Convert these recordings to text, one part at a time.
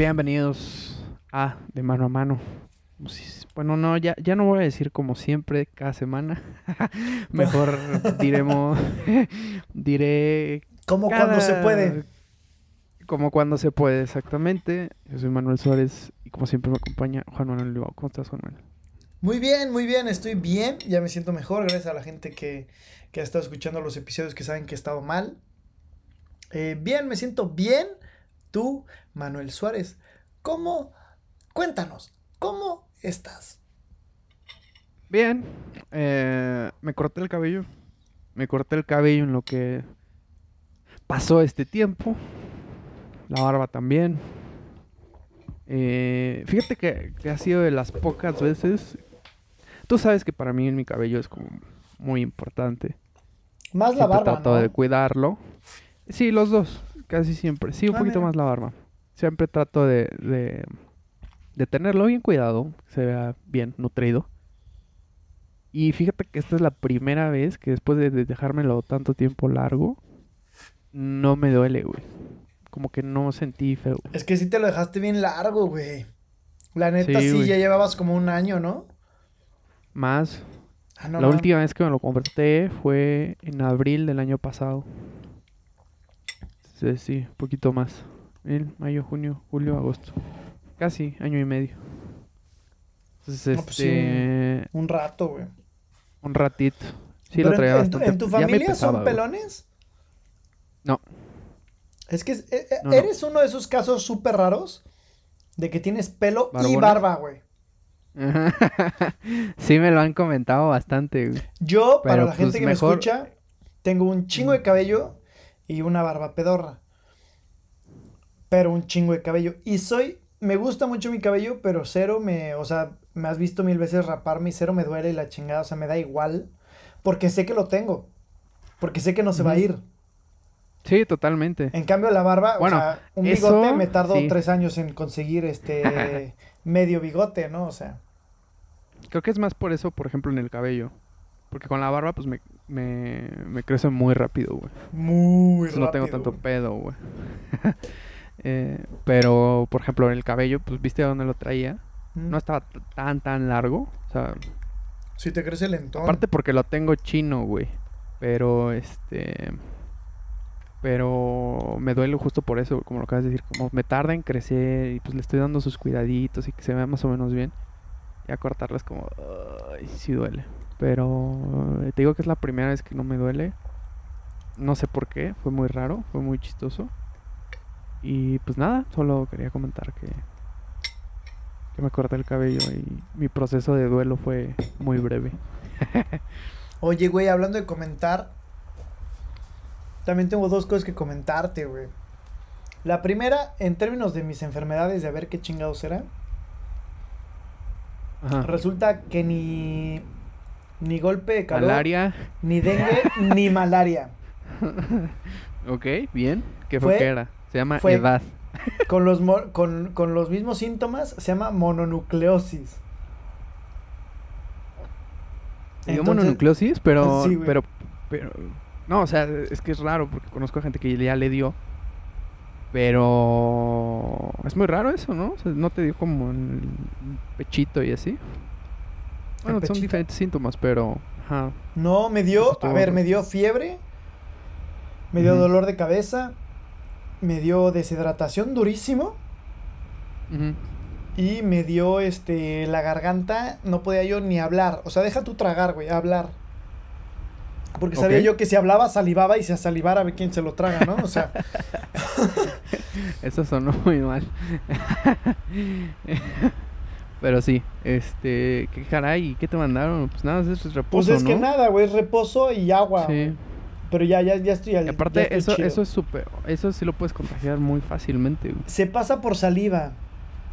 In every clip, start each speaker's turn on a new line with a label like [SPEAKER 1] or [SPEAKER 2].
[SPEAKER 1] Bienvenidos a De Mano a Mano. Bueno, no, ya, ya no voy a decir como siempre, cada semana. Mejor diremos, diré...
[SPEAKER 2] Como cuando se puede.
[SPEAKER 1] Como cuando se puede, exactamente. Yo soy Manuel Suárez y como siempre me acompaña Juan Manuel Libao. ¿Cómo estás, Juan Manuel?
[SPEAKER 2] Muy bien, muy bien, estoy bien, ya me siento mejor, gracias a la gente que, que ha estado escuchando los episodios que saben que he estado mal. Eh, bien, me siento bien. Tú, Manuel Suárez, ¿cómo? Cuéntanos, ¿cómo estás?
[SPEAKER 1] Bien, eh, me corté el cabello. Me corté el cabello en lo que pasó este tiempo. La barba también. Eh, fíjate que, que, ha sido de las pocas veces. Tú sabes que para mí mi cabello es como muy importante.
[SPEAKER 2] Más la barba.
[SPEAKER 1] Trato de cuidarlo. Sí, los dos, casi siempre. Sí, un ah, poquito más la barba. Siempre trato de, de, de tenerlo bien cuidado, que se vea bien nutrido. Y fíjate que esta es la primera vez que después de dejármelo tanto tiempo largo, no me duele, güey. Como que no sentí feo.
[SPEAKER 2] Es que sí te lo dejaste bien largo, güey. La neta sí, ya llevabas como un año, ¿no?
[SPEAKER 1] Más. Ah, la última vez que me lo compré fue en abril del año pasado. Sí, sí, un poquito más. En mayo, junio, julio, agosto. Casi año y medio. Entonces,
[SPEAKER 2] pues este... un, rato, güey.
[SPEAKER 1] Un ratito. Sí, lo traía
[SPEAKER 2] bastante. ¿En tu familia son pelones?
[SPEAKER 1] No.
[SPEAKER 2] Es que eh, eh, eres uno de esos casos súper raros de que tienes pelo y barba, güey.
[SPEAKER 1] sí, me lo han comentado bastante, güey.
[SPEAKER 2] Yo, para la gente pues, que me escucha, tengo un chingo de cabello y una barba pedorra. Pero un chingo de cabello. Y soy, me gusta mucho mi cabello, pero cero me, o sea, me has visto mil veces raparme y cero me duele y la chingada, o sea, me da igual. Porque sé que lo tengo. Porque sé que no se va a ir.
[SPEAKER 1] Sí, totalmente.
[SPEAKER 2] En cambio, la barba, bueno, o sea, un bigote me tardó tres años en conseguir este medio bigote, ¿no? O sea.
[SPEAKER 1] Creo que es más por eso, por ejemplo, en el cabello. Porque con la barba, pues me, me, me crece muy rápido, güey.
[SPEAKER 2] Muy rápido.
[SPEAKER 1] No tengo tanto pedo, güey. eh, pero, por ejemplo, en el cabello, pues viste a dónde lo traía. No estaba tan, tan largo. O sea.
[SPEAKER 2] Sí, te crece lento.
[SPEAKER 1] Aparte porque lo tengo chino, güey. Pero, este. Pero me duele justo por eso, como lo acabas de decir. Como me tarda en crecer y pues le estoy dando sus cuidaditos y que se vea más o menos bien. Y a cortarlas como. Ay, sí duele. Pero eh, te digo que es la primera vez que no me duele. No sé por qué, fue muy raro, fue muy chistoso. Y pues nada, solo quería comentar que, que me corté el cabello y mi proceso de duelo fue muy breve.
[SPEAKER 2] Oye, güey, hablando de comentar, también tengo dos cosas que comentarte, güey. La primera, en términos de mis enfermedades, de a ver qué chingados era. Resulta que ni ni golpe de calor,
[SPEAKER 1] malaria.
[SPEAKER 2] ni dengue, ni malaria.
[SPEAKER 1] ok, bien. ¿Qué fue, que era? Se llama edad.
[SPEAKER 2] con, los con, con los mismos síntomas, se llama mononucleosis.
[SPEAKER 1] Digo mononucleosis, pero, pero, pero, no, o sea, es que es raro porque conozco a gente que ya le dio, pero es muy raro eso, ¿no? O sea, no te dio como el pechito y así. Bueno, son diferentes síntomas, pero...
[SPEAKER 2] No, me dio, a ver, me dio fiebre, me dio dolor de cabeza, me dio deshidratación durísimo. Y me dio este la garganta, no podía yo ni hablar. O sea, deja tu tragar, güey, hablar. Porque sabía yo que si hablaba salivaba y si salivara a ver quién se lo traga, ¿no? O sea.
[SPEAKER 1] Eso sonó muy mal. Pero sí, este, qué caray, ¿qué te mandaron? Pues nada, eso es reposo,
[SPEAKER 2] Pues es que nada, güey, es reposo y agua. Sí. Pero ya, ya, ya estoy
[SPEAKER 1] al aparte, eso, eso es súper, eso sí lo puedes contagiar muy fácilmente, güey.
[SPEAKER 2] Se pasa por saliva.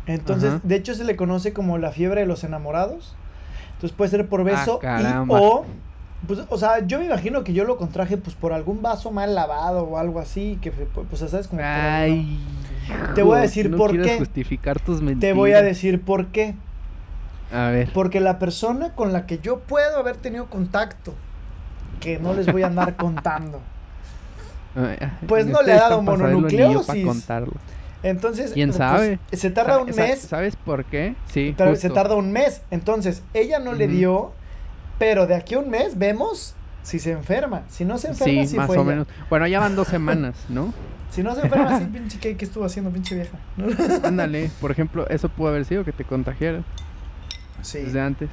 [SPEAKER 2] Entonces, de hecho se le conoce como la fiebre de los enamorados. Entonces puede ser por beso ah, y o pues, o sea, yo me imagino que yo lo contraje pues por algún vaso mal lavado o algo así, que pues sabes como
[SPEAKER 1] Ay,
[SPEAKER 2] Te voy a decir por qué.
[SPEAKER 1] justificar tus mentiras.
[SPEAKER 2] Te voy a decir por qué.
[SPEAKER 1] A ver.
[SPEAKER 2] Porque la persona con la que yo puedo haber tenido contacto, que no les voy a andar contando, pues no le ha dado mononucleosis. Entonces,
[SPEAKER 1] ¿quién
[SPEAKER 2] pues,
[SPEAKER 1] sabe?
[SPEAKER 2] se tarda un mes.
[SPEAKER 1] ¿Sabes por qué? Sí.
[SPEAKER 2] Se tarda un mes. Entonces, ella no le dio, pero de aquí a un mes vemos si se enferma. Si no se enferma, sí, más o menos.
[SPEAKER 1] Bueno, ya van dos semanas, ¿no?
[SPEAKER 2] Si no se enferma, sí, pinche, ¿qué, estuvo haciendo, pinche vieja?
[SPEAKER 1] Ándale, por ejemplo, eso pudo haber sido que te contagiara. Sí. Desde antes.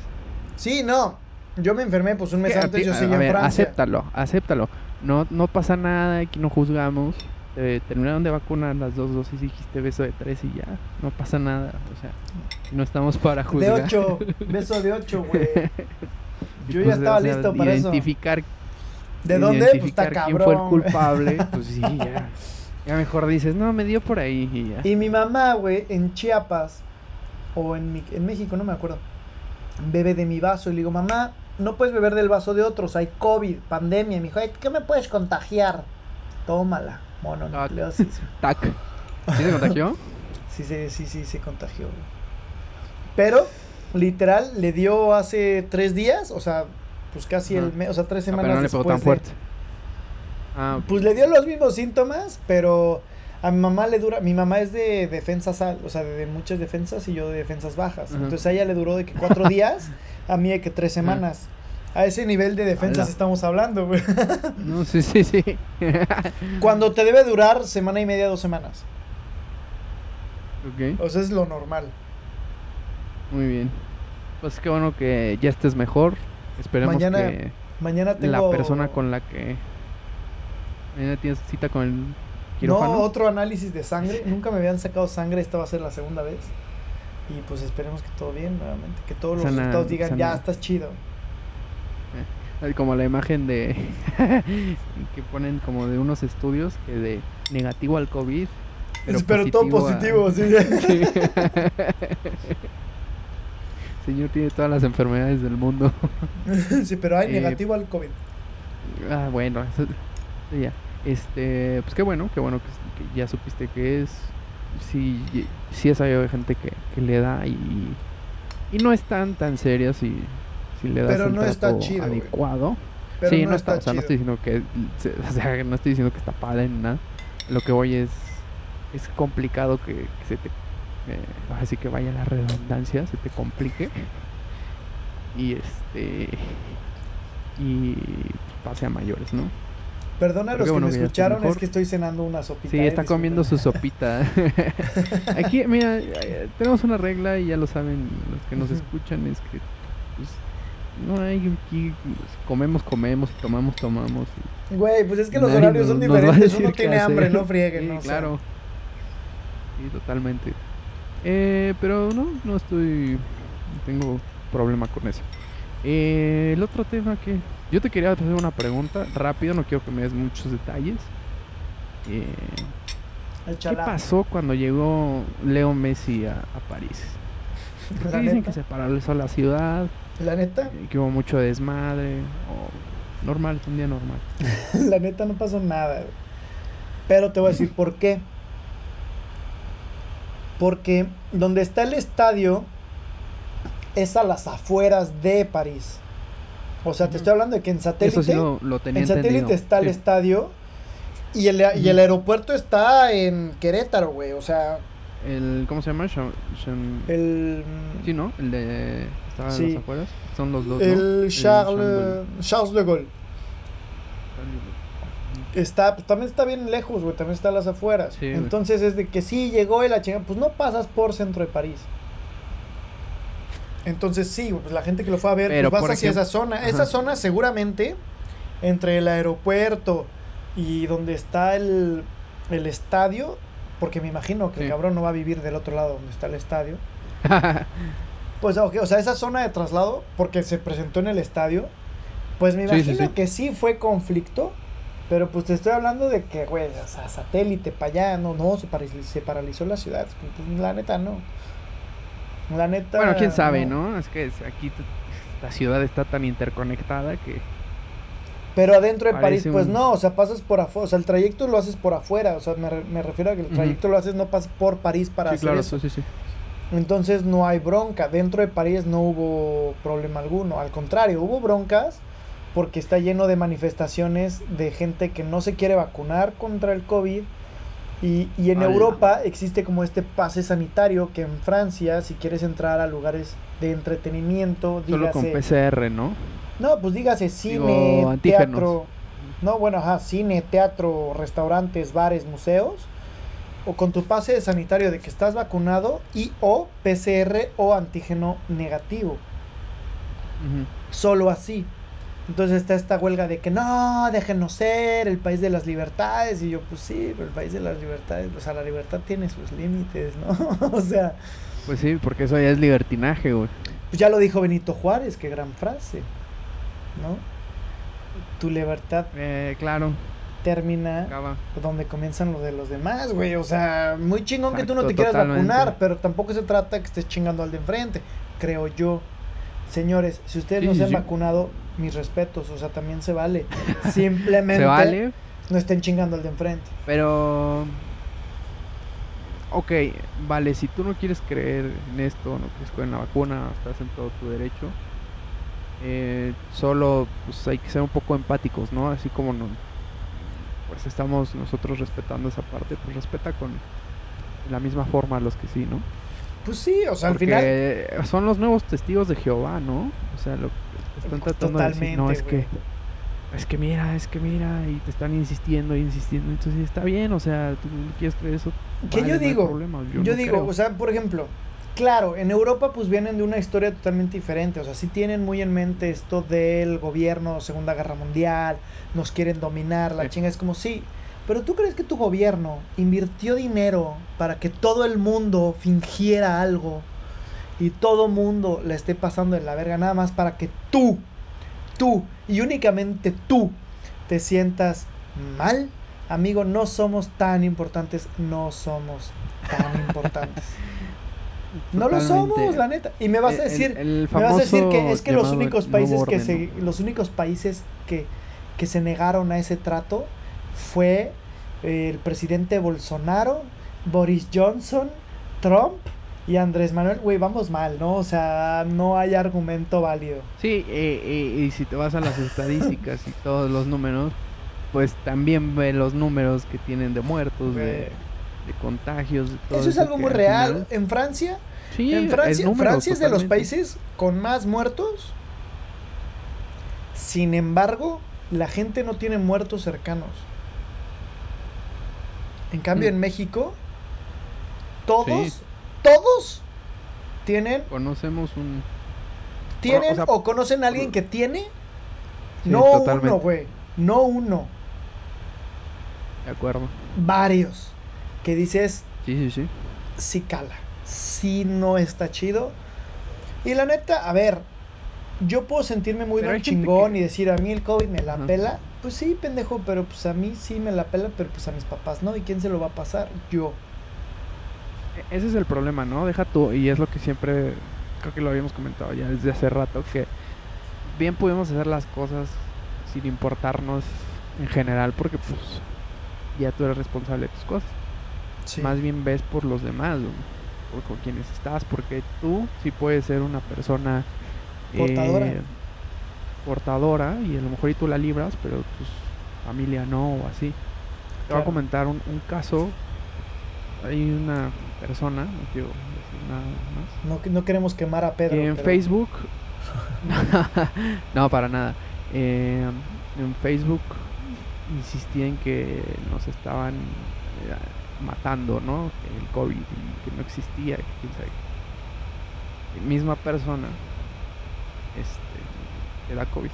[SPEAKER 2] Sí, no. Yo me enfermé pues un mes antes, yo seguía en Francia.
[SPEAKER 1] Acéptalo, acéptalo. No, no pasa nada, aquí no juzgamos. terminaron de vacunar las dos dosis y dijiste beso de tres y ya. No pasa nada. O sea, no estamos para juzgar.
[SPEAKER 2] De ocho, beso de ocho, güey. Yo ya pues, estaba listo para
[SPEAKER 1] identificar,
[SPEAKER 2] eso. ¿De dónde? Pues está cabrón.
[SPEAKER 1] quién fue el culpable. Pues sí, ya. Ya mejor dices, no, me dio por ahí y ya.
[SPEAKER 2] Y mi mamá, güey, en Chiapas, o en, mi, en México, no me acuerdo, bebe de mi vaso y le digo, mamá, no puedes beber del vaso de otros, hay COVID, pandemia. Y me dijo, ¿qué me puedes contagiar? Tómala, mononucleosis.
[SPEAKER 1] Tac. ¿Sí se contagió?
[SPEAKER 2] sí, sí, sí, sí, se contagió. Pero, literal, le dio hace tres días, o sea, pues casi el mes, o sea, tres semanas. Ah, pero no le pegó tan fuerte. Ah, pues le dio los mismos síntomas, pero a mi mamá le dura, mi mamá es de defensas, o sea, de, muchas defensas y yo de defensas bajas. Entonces a ella le duró de que cuatro días, a mí de que tres semanas. A ese nivel de defensas estamos hablando, güey.
[SPEAKER 1] No, sí, sí, sí.
[SPEAKER 2] Cuando te debe durar semana y media, dos semanas.
[SPEAKER 1] Ok.
[SPEAKER 2] O sea, es lo normal.
[SPEAKER 1] Muy bien. Pues qué bueno que ya estés mejor. Esperemos
[SPEAKER 2] mañana,
[SPEAKER 1] que
[SPEAKER 2] mañana tengo...
[SPEAKER 1] la persona con la que Mañana tienes cita con el quirófano.
[SPEAKER 2] No, otro análisis de sangre. Nunca me habían sacado sangre, esta va a ser la segunda vez. Y pues esperemos que todo bien nuevamente. Que todos los resultados digan, ya, estás chido.
[SPEAKER 1] Como la imagen de que ponen como de unos estudios que de negativo al COVID.
[SPEAKER 2] Pero, todo positivo, sí.
[SPEAKER 1] Señor tiene todas las enfermedades del mundo.
[SPEAKER 2] sí, pero hay eh, negativo al COVID.
[SPEAKER 1] Ah, bueno, eso, ya. Este, pues qué bueno, qué bueno que, ya supiste que es. Sí, sí he sabido de gente que, le da y, y no están tan serias si, si le das
[SPEAKER 2] Pero el no está
[SPEAKER 1] adecuado. sí, no, está, o sea, no estoy diciendo que, o sea, no estoy diciendo que está padre ni nada. Lo que voy es, es complicado que, se te, eh, así que vaya la redundancia, se te complique y este y pase a mayores, ¿no?
[SPEAKER 2] Perdona a los que me escucharon, es que estoy cenando una sopita.
[SPEAKER 1] Sí, está comiendo su sopita. Aquí, mira, eh, tenemos una regla y ya lo saben los que nos escuchan, es que pues, no hay aquí, pues, comemos, comemos, tomamos, tomamos.
[SPEAKER 2] Güey, pues es que los horarios son diferentes, uno tiene hambre, no frieguen,
[SPEAKER 1] sí, claro. Sí, totalmente. Eh, pero no, no estoy, no tengo problema con eso. Eh, el otro tema que yo te quería hacer una pregunta rápido, no quiero que me des muchos detalles. Eh, ¿Qué pasó cuando llegó Leo Messi a, París? dicen que se paralizó la ciudad.
[SPEAKER 2] ¿La neta?
[SPEAKER 1] Eh, que hubo mucho desmadre. normal, un día normal.
[SPEAKER 2] la neta no pasó nada. Pero te voy a decir por qué. Porque donde está el estadio es a las afueras de París. O sea, te estoy hablando de que en satélite. en satélite está el estadio. Y el, y el aeropuerto está en Querétaro, güey. O sea.
[SPEAKER 1] El, ¿Cómo se llama?
[SPEAKER 2] El.
[SPEAKER 1] Sí, ¿no? El de. Estaba sí. en las afueras. Son los dos.
[SPEAKER 2] El, Charles, Charles de Gaulle. Está, pues, también está bien lejos, güey. También está a las afueras. Entonces es de que sí llegó y la chingada. Pues no pasas por centro de París. Entonces sí, pues la gente que lo fue a ver, pues vas hacia esa zona. Esa zona seguramente, entre el aeropuerto y donde está el, el estadio, porque me imagino que el cabrón no va a vivir del otro lado donde está el estadio. pues, o sea, esa zona de traslado, porque se presentó en el estadio, pues me imagino que sí fue conflicto, pero pues te estoy hablando de que, güey, o sea, satélite para allá, no, no, se paralizó, se paralizó la ciudad. Pues, la neta, no. La neta.
[SPEAKER 1] Bueno, quién sabe, ¿no? Es que aquí la ciudad está tan interconectada que.
[SPEAKER 2] Pero adentro de París, pues no, o sea, pasas por afuera, o sea, el trayecto lo haces por afuera, o sea, me, me refiero a que el trayecto lo haces, no pasas por París para
[SPEAKER 1] sí,
[SPEAKER 2] hacer
[SPEAKER 1] claro,
[SPEAKER 2] eso.
[SPEAKER 1] Sí, sí.
[SPEAKER 2] Entonces no hay bronca, dentro de París no hubo problema alguno, al contrario, hubo broncas porque está lleno de manifestaciones de gente que no se quiere vacunar contra el COVID Y, y en Europa existe como este pase sanitario que en Francia, si quieres entrar a lugares de entretenimiento,
[SPEAKER 1] Solo con PCR, ¿no?
[SPEAKER 2] No, pues dígase cine, teatro. No, bueno, ajá, cine, teatro, restaurantes, bares, museos. O con tu pase sanitario de que estás vacunado y o PCR o antígeno negativo. Solo así. Entonces está esta huelga de que no, déjenos ser el país de las libertades. Y yo, pues sí, pero el país de las libertades, o sea, la libertad tiene sus límites, ¿no? o sea.
[SPEAKER 1] Pues sí, porque eso ya es libertinaje, güey.
[SPEAKER 2] Pues ya lo dijo Benito Juárez, qué gran frase. ¿no? Tu libertad.
[SPEAKER 1] Eh, claro.
[SPEAKER 2] Termina donde comienzan lo de los demás, güey. O sea, muy chingón que tú no te quieras vacunar, pero tampoco se trata que estés chingando al de enfrente, creo yo. Señores, si ustedes no se han vacunado, mis respetos, o sea, también se vale. Simplemente
[SPEAKER 1] vale?
[SPEAKER 2] no estén chingando al de enfrente.
[SPEAKER 1] Pero ok, vale, si tú no quieres creer en esto, no quieres creer en la vacuna, estás en todo tu derecho. Eh, solo pues hay que ser un poco empáticos, ¿no? Así como no, pues estamos nosotros respetando esa parte, pues respeta con la misma forma a los que sí, ¿no?
[SPEAKER 2] Pues sí, o sea, al final
[SPEAKER 1] son los nuevos testigos de Jehová, ¿no? O sea, lo que están tratando de decir, no es que es que mira, es que mira y te están insistiendo y insistiendo, entonces está bien, o sea, tú quieres creer eso.
[SPEAKER 2] Que yo digo, yo, digo, o sea, por ejemplo, Claro, en Europa pues vienen de una historia totalmente diferente, o sea, sí tienen muy en mente esto del gobierno, Segunda Guerra Mundial, nos quieren dominar, la chinga. Es como sí, pero tú crees que tu gobierno invirtió dinero para que todo el mundo fingiera algo y todo mundo le esté pasando en la verga nada más para que tú, tú y únicamente tú te sientas mal? Amigo, no somos tan importantes, no somos tan importantes. No lo somos, la neta. Y me vas a decir, me vas a decir que es que los únicos países que se, los únicos países que, que se negaron a ese trato fue el presidente Bolsonaro, Boris Johnson, Trump y Andrés Manuel. Güey, vamos mal, ¿no? O sea, no hay argumento válido.
[SPEAKER 1] Sí, eh, eh, y si te vas a las estadísticas y todos los números, pues también ve los números que tienen de muertos, de de contagios.
[SPEAKER 2] Eso es algo muy real. En Francia, en Francia, Francia es de los países con más muertos. Sin embargo, la gente no tiene muertos cercanos. En cambio, mm. en México, todos, todos tienen.
[SPEAKER 1] Conocemos un.
[SPEAKER 2] Tienen o, conocen a alguien que tiene. no uno, güey. No uno.
[SPEAKER 1] De acuerdo.
[SPEAKER 2] Varios que dices,
[SPEAKER 1] sí, sí, sí.
[SPEAKER 2] Sí cala, sí no está chido. Y la neta, a ver, yo puedo sentirme muy chingón y decir, a mí el COVID me la pela. Pues sí, pendejo, pero pues a mí sí me la pela, pero pues a mis papás no. ¿Y quién se lo va a pasar? Yo.
[SPEAKER 1] E-, ese es el problema, ¿no? Deja tú, y es lo que siempre, creo que lo habíamos comentado ya desde hace rato, que bien pudimos hacer las cosas sin importarnos en general, porque pues ya tú eres responsable de tus cosas. Más bien ves por los demás, por con quienes estás, porque tú sí puedes ser una persona
[SPEAKER 2] portadora.
[SPEAKER 1] Eh, portadora y a lo mejor y tú la libras, pero tu familia no o así. Te voy a comentar un, caso. Hay una persona, no quiero decir nada
[SPEAKER 2] más. No, no queremos quemar a Pedro.
[SPEAKER 1] En Facebook. no, para nada. Eh, en Facebook insistía en que nos estaban eh, matando, ¿no? El COVID y que no existía, quién sabe. misma persona este, le da COVID.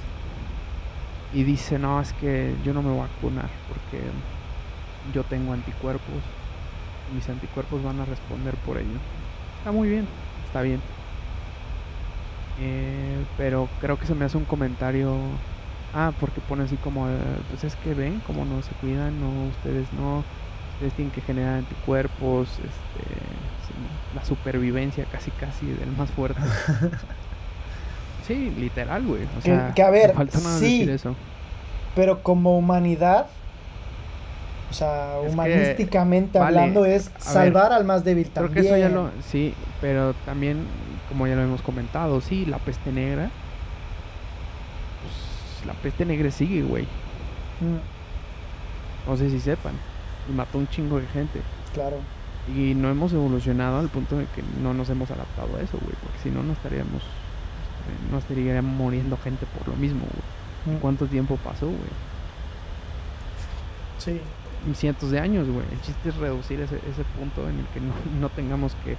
[SPEAKER 1] Y dice, no, es que yo no me voy a vacunar porque yo tengo anticuerpos. Mis anticuerpos van a responder por ello. Está muy bien, está bien. Eh, pero creo que se me hace un comentario. Ah, porque pone así como, eh, pues es que ven cómo no se cuidan, no, ustedes no ustedes tienen que generar anticuerpos, este, la supervivencia casi casi del más fuerte. sí, literal, güey. O sea,
[SPEAKER 2] que, a ver, sí, eso. pero como humanidad, o sea, humanísticamente hablando, es salvar al más débil también. Creo que eso ya lo,
[SPEAKER 1] sí, pero también, como ya lo hemos comentado, sí, la peste negra, pues, la peste negra sigue, güey. Mm. No sé si sepan. y mató un chingo de gente.
[SPEAKER 2] Claro.
[SPEAKER 1] Y no hemos evolucionado al punto de que no nos hemos adaptado a eso, güey, porque si no, no estaríamos, no estaría muriendo gente por lo mismo, güey. Mm. ¿Cuánto tiempo pasó, güey?
[SPEAKER 2] Sí.
[SPEAKER 1] Cientos de años, güey. El chiste es reducir ese, ese punto en el que no tengamos que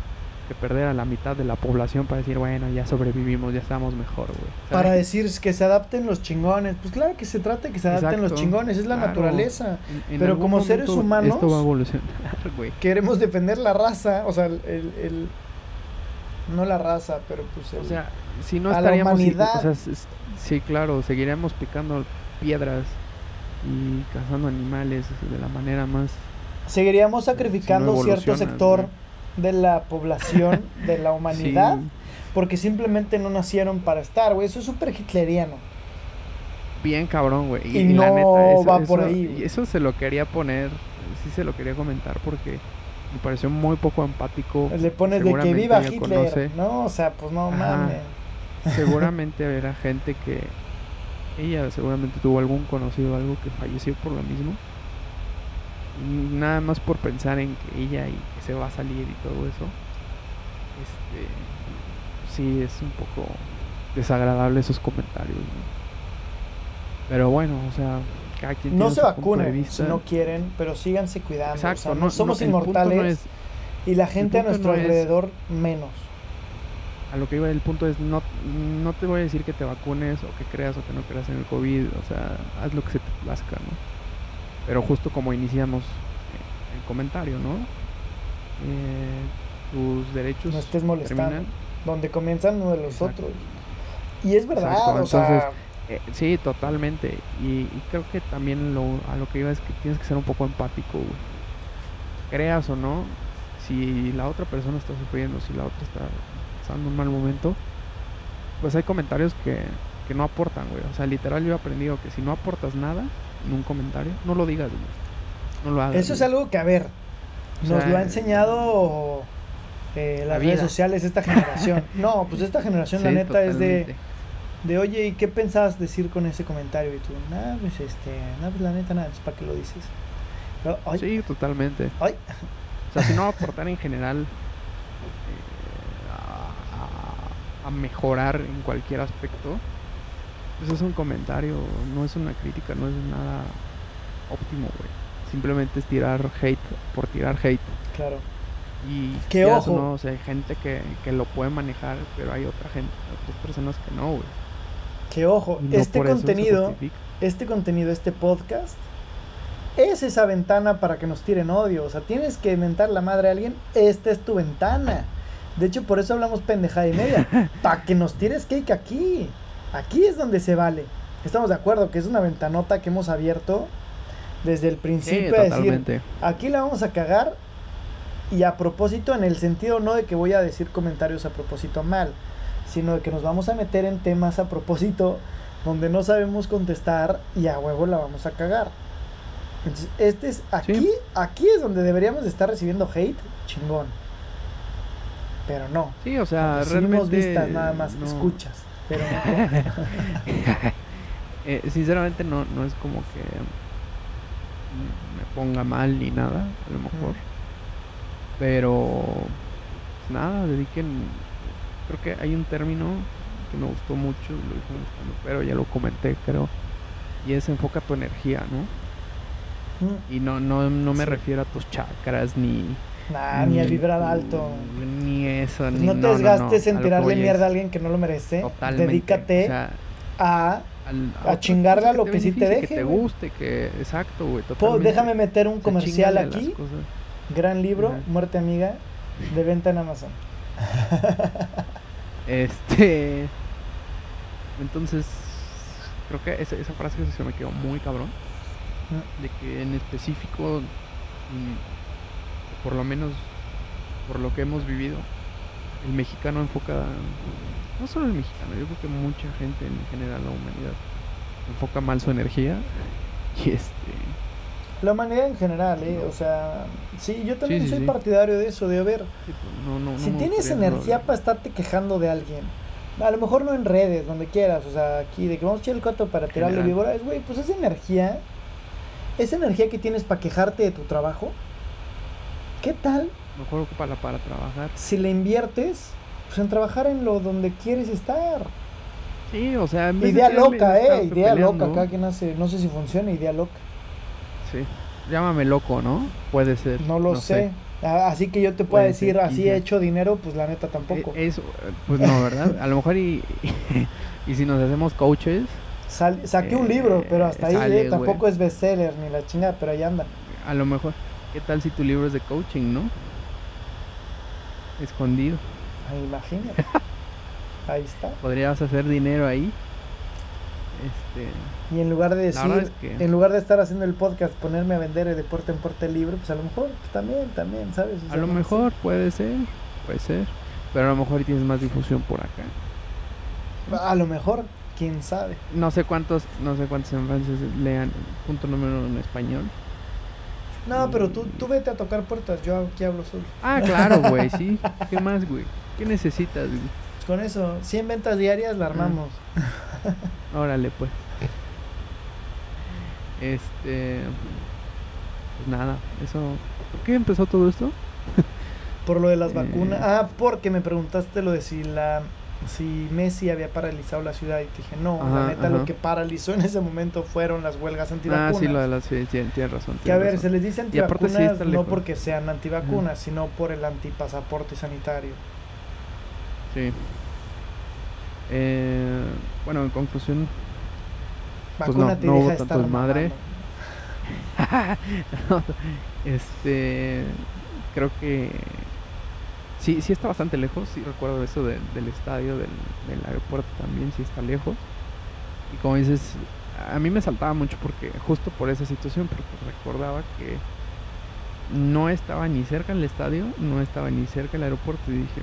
[SPEAKER 1] que perder a la mitad de la población para decir, bueno, ya sobrevivimos, ya estamos mejor, güey.
[SPEAKER 2] Para decir que se adapten los chingones. Pues claro que se trata de que se adapten los chingones, es la naturaleza. Pero como seres humanos,
[SPEAKER 1] esto va a evolucionar, güey.
[SPEAKER 2] Queremos defender la raza, o sea, el, el, no la raza, pero pues
[SPEAKER 1] o sea, si no estaríamos humanidad. o sea, sí, claro, seguiríamos picando piedras y cazando animales de la manera más
[SPEAKER 2] seguiríamos sacrificando cierto sector de la población, de la humanidad, porque simplemente no nacieron para estar, güey. Eso es súper hitleriano.
[SPEAKER 1] Bien cabrón, güey.
[SPEAKER 2] Y, no la neta, eso, va por ahí.
[SPEAKER 1] Y eso se lo quería poner, sí se lo quería comentar porque me pareció muy poco empático.
[SPEAKER 2] Le pones de que viva Hitler, ¿no? O sea, pues no mames.
[SPEAKER 1] Seguramente habrá gente que ella seguramente tuvo algún conocido algo que falleció por lo mismo nada más por pensar en que ella y que se va a salir y todo eso, este, sí es un poco desagradable esos comentarios. Pero bueno, o sea, cada quien
[SPEAKER 2] no se vacunen si no quieren, pero síganse cuidando. Exacto, no, somos inmortales y la gente a nuestro alrededor menos.
[SPEAKER 1] A lo que iba el punto es no no te voy a decir que te vacunes o que creas o que no creas en el COVID, o sea, haz lo que se te plazca, ¿no? Pero justo como iniciamos eh, el comentario, ¿no? Eh, tus derechos.
[SPEAKER 2] No estés molestando. Donde comienzan uno de los otros. Y es verdad, o sea.
[SPEAKER 1] Eh, sí, totalmente. Y, creo que también lo, a lo que iba es que tienes que ser un poco empático, Creas o no, si la otra persona está sufriendo, si la otra está pasando un mal momento, pues hay comentarios que, que no aportan, güey. O sea, literal yo he aprendido que si no aportas nada, en un comentario, no lo digas, No lo hagas.
[SPEAKER 2] Eso es algo que, a ver, nos lo ha enseñado eh, las redes sociales esta generación. no, pues esta generación, la neta, es de, de, oye, ¿y qué pensabas decir con ese comentario? Y tú, nada, pues este, nada, pues la neta, nada, es para qué lo dices.
[SPEAKER 1] sí, totalmente.
[SPEAKER 2] Ay.
[SPEAKER 1] O sea, si no aportar en general eh, a, mejorar en cualquier aspecto, eso es un comentario, no es una crítica, no es nada óptimo, güey. Simplemente es tirar hate por tirar hate.
[SPEAKER 2] Claro.
[SPEAKER 1] Y ¿Qué ojo? No, o sea, hay gente que, que, lo puede manejar, pero hay otra gente, otras personas que no, güey.
[SPEAKER 2] Que ojo, este contenido, este contenido, este podcast, es esa ventana para que nos tiren odio. O sea, tienes que inventar la madre a alguien, esta es tu ventana. De hecho, por eso hablamos pendejada y media. para que nos tires cake aquí. Aquí es donde se vale. Estamos de acuerdo que es una ventanota que hemos abierto desde el principio. Sí, decir, aquí la vamos a cagar y a propósito en el sentido no de que voy a decir comentarios a propósito mal, sino de que nos vamos a meter en temas a propósito donde no sabemos contestar y a huevo la vamos a cagar. Entonces, este es aquí, aquí es donde deberíamos de estar recibiendo hate, chingón. Pero no.
[SPEAKER 1] Sí, o sea, realmente
[SPEAKER 2] vistas nada más, escuchas.
[SPEAKER 1] Eh, sinceramente no, no es como que me ponga mal ni nada, a lo mejor. Pero pues nada, dediquen. Creo que hay un término que me gustó mucho, lo pero ya lo comenté, creo. Y es enfoca tu energía, ¿no? Y no, no, no me refiero a tus chakras ni
[SPEAKER 2] ni a vibrar alto.
[SPEAKER 1] Ni eso,
[SPEAKER 2] ni No te desgastes en tirarle mierda a alguien que no lo merece. Dedícate a, a, chingarle a lo que, sí te deje.
[SPEAKER 1] Que te guste, que. Exacto, güey.
[SPEAKER 2] Déjame meter un comercial aquí. Gran libro, Muerte Amiga, de venta en Amazon.
[SPEAKER 1] este. Entonces, creo que esa, esa frase se me quedó muy cabrón. De que en específico mm, por lo menos por lo que hemos vivido, el mexicano enfoca, no solo el mexicano, yo creo que mucha gente en general, la humanidad, enfoca mal su energía y este...
[SPEAKER 2] La humanidad en general, ¿eh? O sea, sí, yo también soy partidario de eso, de ver, pues, si tienes energía para estarte quejando de alguien, a lo mejor no en redes, donde quieras, o sea, aquí, de que vamos a echar el coto para tirarle víboras, güey, pues esa energía esa energía que tienes para quejarte de tu trabajo, ¿qué tal?
[SPEAKER 1] Mejor ocúpala para trabajar.
[SPEAKER 2] Si le inviertes, pues en trabajar en lo donde quieres estar.
[SPEAKER 1] Sí, o sea,
[SPEAKER 2] idea loca, eh, idea loca, cada quien hace, no sé si funciona, idea loca.
[SPEAKER 1] Sí, llámame loco, ¿no? Puede ser.
[SPEAKER 2] No lo sé. Así que yo te puedo decir, así he hecho dinero, pues la neta tampoco.
[SPEAKER 1] E, eso, pues no, ¿verdad? A lo mejor y, y si nos hacemos coaches.
[SPEAKER 2] saqué un libro, pero hasta ahí eh, tampoco es bestseller ni la chingada, pero ahí anda.
[SPEAKER 1] A lo mejor, ¿qué tal si tu libro es de coaching, no? Escondido.
[SPEAKER 2] Imagínate. ahí está.
[SPEAKER 1] Podrías hacer dinero ahí. Este,
[SPEAKER 2] y en lugar de decir, en lugar de estar haciendo el podcast, ponerme a vender de puerta en puerta el libro, pues a lo mejor pues también, también, ¿sabes?
[SPEAKER 1] a lo mejor puede ser, puede ser, pero a lo mejor tienes más difusión por acá.
[SPEAKER 2] A lo mejor, quién sabe.
[SPEAKER 1] No sé cuántos, no sé cuántos en francés lean punto número en español.
[SPEAKER 2] No, pero tú, tú vete a tocar puertas, yo aquí hablo solo.
[SPEAKER 1] Ah, claro, güey, sí. ¿Qué más, güey? ¿Qué necesitas, güey?
[SPEAKER 2] Con eso, 100 ventas diarias la armamos.
[SPEAKER 1] Órale, pues. Este. Pues nada, eso. ¿Por qué empezó todo esto?
[SPEAKER 2] Por lo de las vacunas. Eh. Ah, porque me preguntaste lo de si la si Messi había paralizado la ciudad y te dije, no, la neta lo que paralizó en ese momento fueron las huelgas antivacunas.
[SPEAKER 1] Ah, sí, lo de las, sí, tienes razón.
[SPEAKER 2] que a ver, se les dice antivacunas no porque sean antivacunas, sino por el antipasaporte sanitario.
[SPEAKER 1] Sí. Eh, bueno, en conclusión,
[SPEAKER 2] pues no, no hubo tanto
[SPEAKER 1] madre. este, creo que sí, sí está bastante lejos. Sí recuerdo eso del estadio, del, aeropuerto también, sí está lejos. Y como dices, a mí me saltaba mucho porque justo por esa situación, porque recordaba que no estaba ni cerca el estadio, no estaba ni cerca el aeropuerto y dije,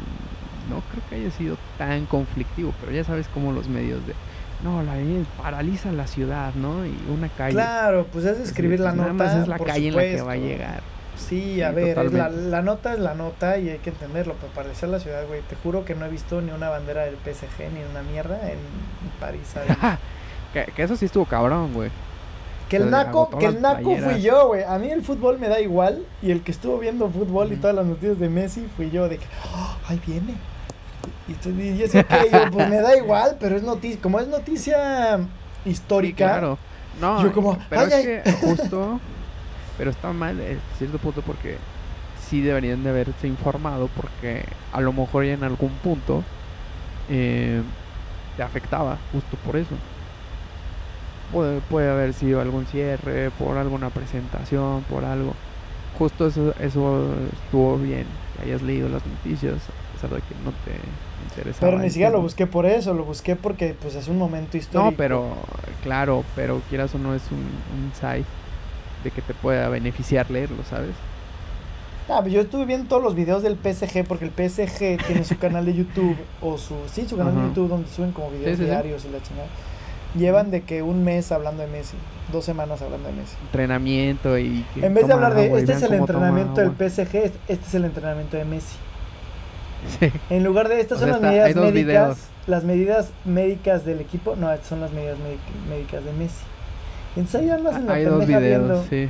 [SPEAKER 1] no creo que haya sido tan conflictivo, pero ya sabes cómo los medios de no, la paraliza la ciudad, ¿no? Y una calle.
[SPEAKER 2] Claro, pues es escribir la nota.
[SPEAKER 1] Nada más es la calle en la que va a llegar.
[SPEAKER 2] Sí, a ver, la, la, nota es la nota y hay que entenderlo. Para paralizar la ciudad, güey, te juro que no he visto ni una bandera del PSG ni una mierda en París.
[SPEAKER 1] que, que, eso sí estuvo cabrón, güey.
[SPEAKER 2] Que el naco, que el naco fui yo, güey. A mí el fútbol me da igual y el que estuvo viendo fútbol y todas las noticias de Messi fui yo de que, oh, ahí viene, y tú dices, ok, yo, pues me da igual, pero es noticia, como es noticia histórica. claro.
[SPEAKER 1] No, yo como, pero es que justo, pero está mal en cierto punto porque sí deberían de haberse informado porque a lo mejor ya en algún punto eh, te afectaba justo por eso. Puede, puede haber sido algún cierre, por alguna presentación, por algo. Justo eso, eso estuvo bien, que hayas leído las noticias, a pesar de que no te
[SPEAKER 2] pero ni siquiera lo busqué por eso, lo busqué porque pues es un momento histórico.
[SPEAKER 1] No, pero claro, pero quieras o no es un, un site de que te pueda beneficiar leerlo, ¿sabes?
[SPEAKER 2] Ah, yo estuve viendo todos los videos del PSG porque el PSG tiene su canal de YouTube o su sí, su canal de YouTube donde suben como videos diarios y la chingada. Llevan de que un mes hablando de Messi, dos semanas hablando de Messi.
[SPEAKER 1] Entrenamiento y
[SPEAKER 2] En vez de hablar de este es el entrenamiento del PSG, este es el entrenamiento de Messi. En lugar de estas son las medidas médicas, las medidas médicas del equipo, no, son las medidas médicas de Messi. Entonces ahí andas en la hay pendeja viendo. Sí.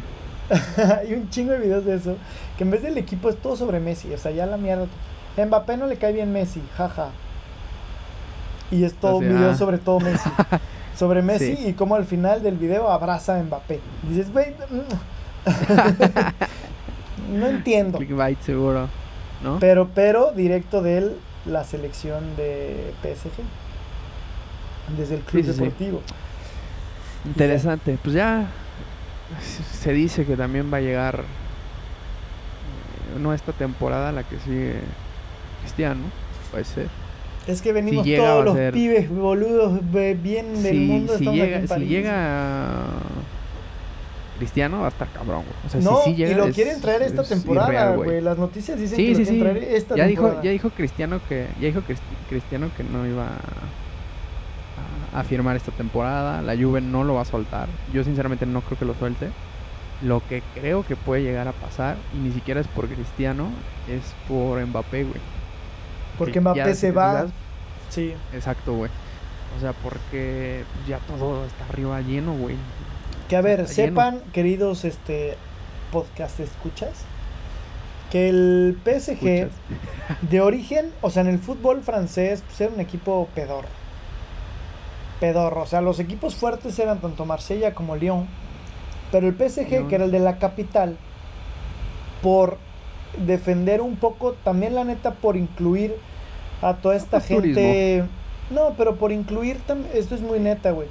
[SPEAKER 2] hay un chingo de videos de eso, que en vez del equipo es todo sobre Messi, o sea, ya la mierda. Mbappé no le cae bien Messi, jaja. Y es todo un video sobre todo Messi. sobre Messi y como al final del video abraza a Mbappé. dices, güey, no entiendo.
[SPEAKER 1] Clickbait seguro.
[SPEAKER 2] Pero, pero directo de él, la selección de PSG. Desde el club deportivo.
[SPEAKER 1] Interesante. Pues ya se dice que también va a llegar eh, no esta temporada la que sigue Cristiano, puede ser.
[SPEAKER 2] Es que venimos todos los pibes boludos bien del mundo.
[SPEAKER 1] Si llega, si llega Cristiano va a estar cabrón, güey.
[SPEAKER 2] O sea, no, si llega, y lo quieren traer esta temporada, güey. Las noticias dicen que lo quieren traer esta
[SPEAKER 1] ya
[SPEAKER 2] temporada.
[SPEAKER 1] Dijo, ya dijo Cristiano que ya dijo Cristiano que no iba a, firmar esta temporada. La Juve no lo va a soltar. Yo sinceramente no creo que lo suelte. Lo que creo que puede llegar a pasar, y ni siquiera es por Cristiano, es por Mbappé, güey.
[SPEAKER 2] Porque Mbappé se va. Sí.
[SPEAKER 1] Exacto, güey. O sea, porque ya todo está arriba lleno, güey.
[SPEAKER 2] Que a ver, sepan, queridos este podcast escuchas, que el PSG de origen, o sea, en el fútbol francés, pues era un equipo pedor. Pedorro, o sea, los equipos fuertes eran tanto Marsella como Lyon, pero el PSG, que era el de la capital, por defender un poco, también la neta, por incluir a toda esta gente. No, pero por incluir, esto es muy neta, güey.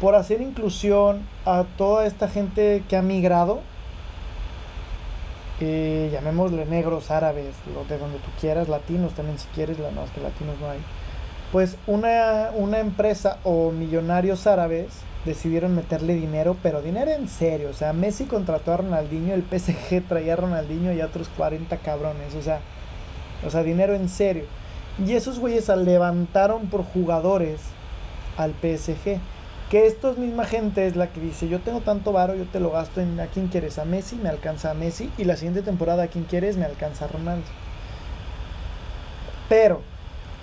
[SPEAKER 2] Por hacer inclusión a toda esta gente que ha migrado eh, llamémosle negros, árabes, lo de donde tú quieras, latinos también si quieres, la más que latinos no hay. Pues una, una empresa o millonarios árabes decidieron meterle dinero, pero dinero en serio. O sea, Messi contrató a Ronaldinho, el PSG traía a Ronaldinho y a otros 40 cabrones. O sea, o sea, dinero en serio. Y esos güeyes levantaron por jugadores al PSG. Que estos misma gente es la que dice, yo tengo tanto varo, yo te lo gasto en a quien quieres, a Messi, me alcanza a Messi, y la siguiente temporada a quien quieres, me alcanza a Ronaldo. Pero,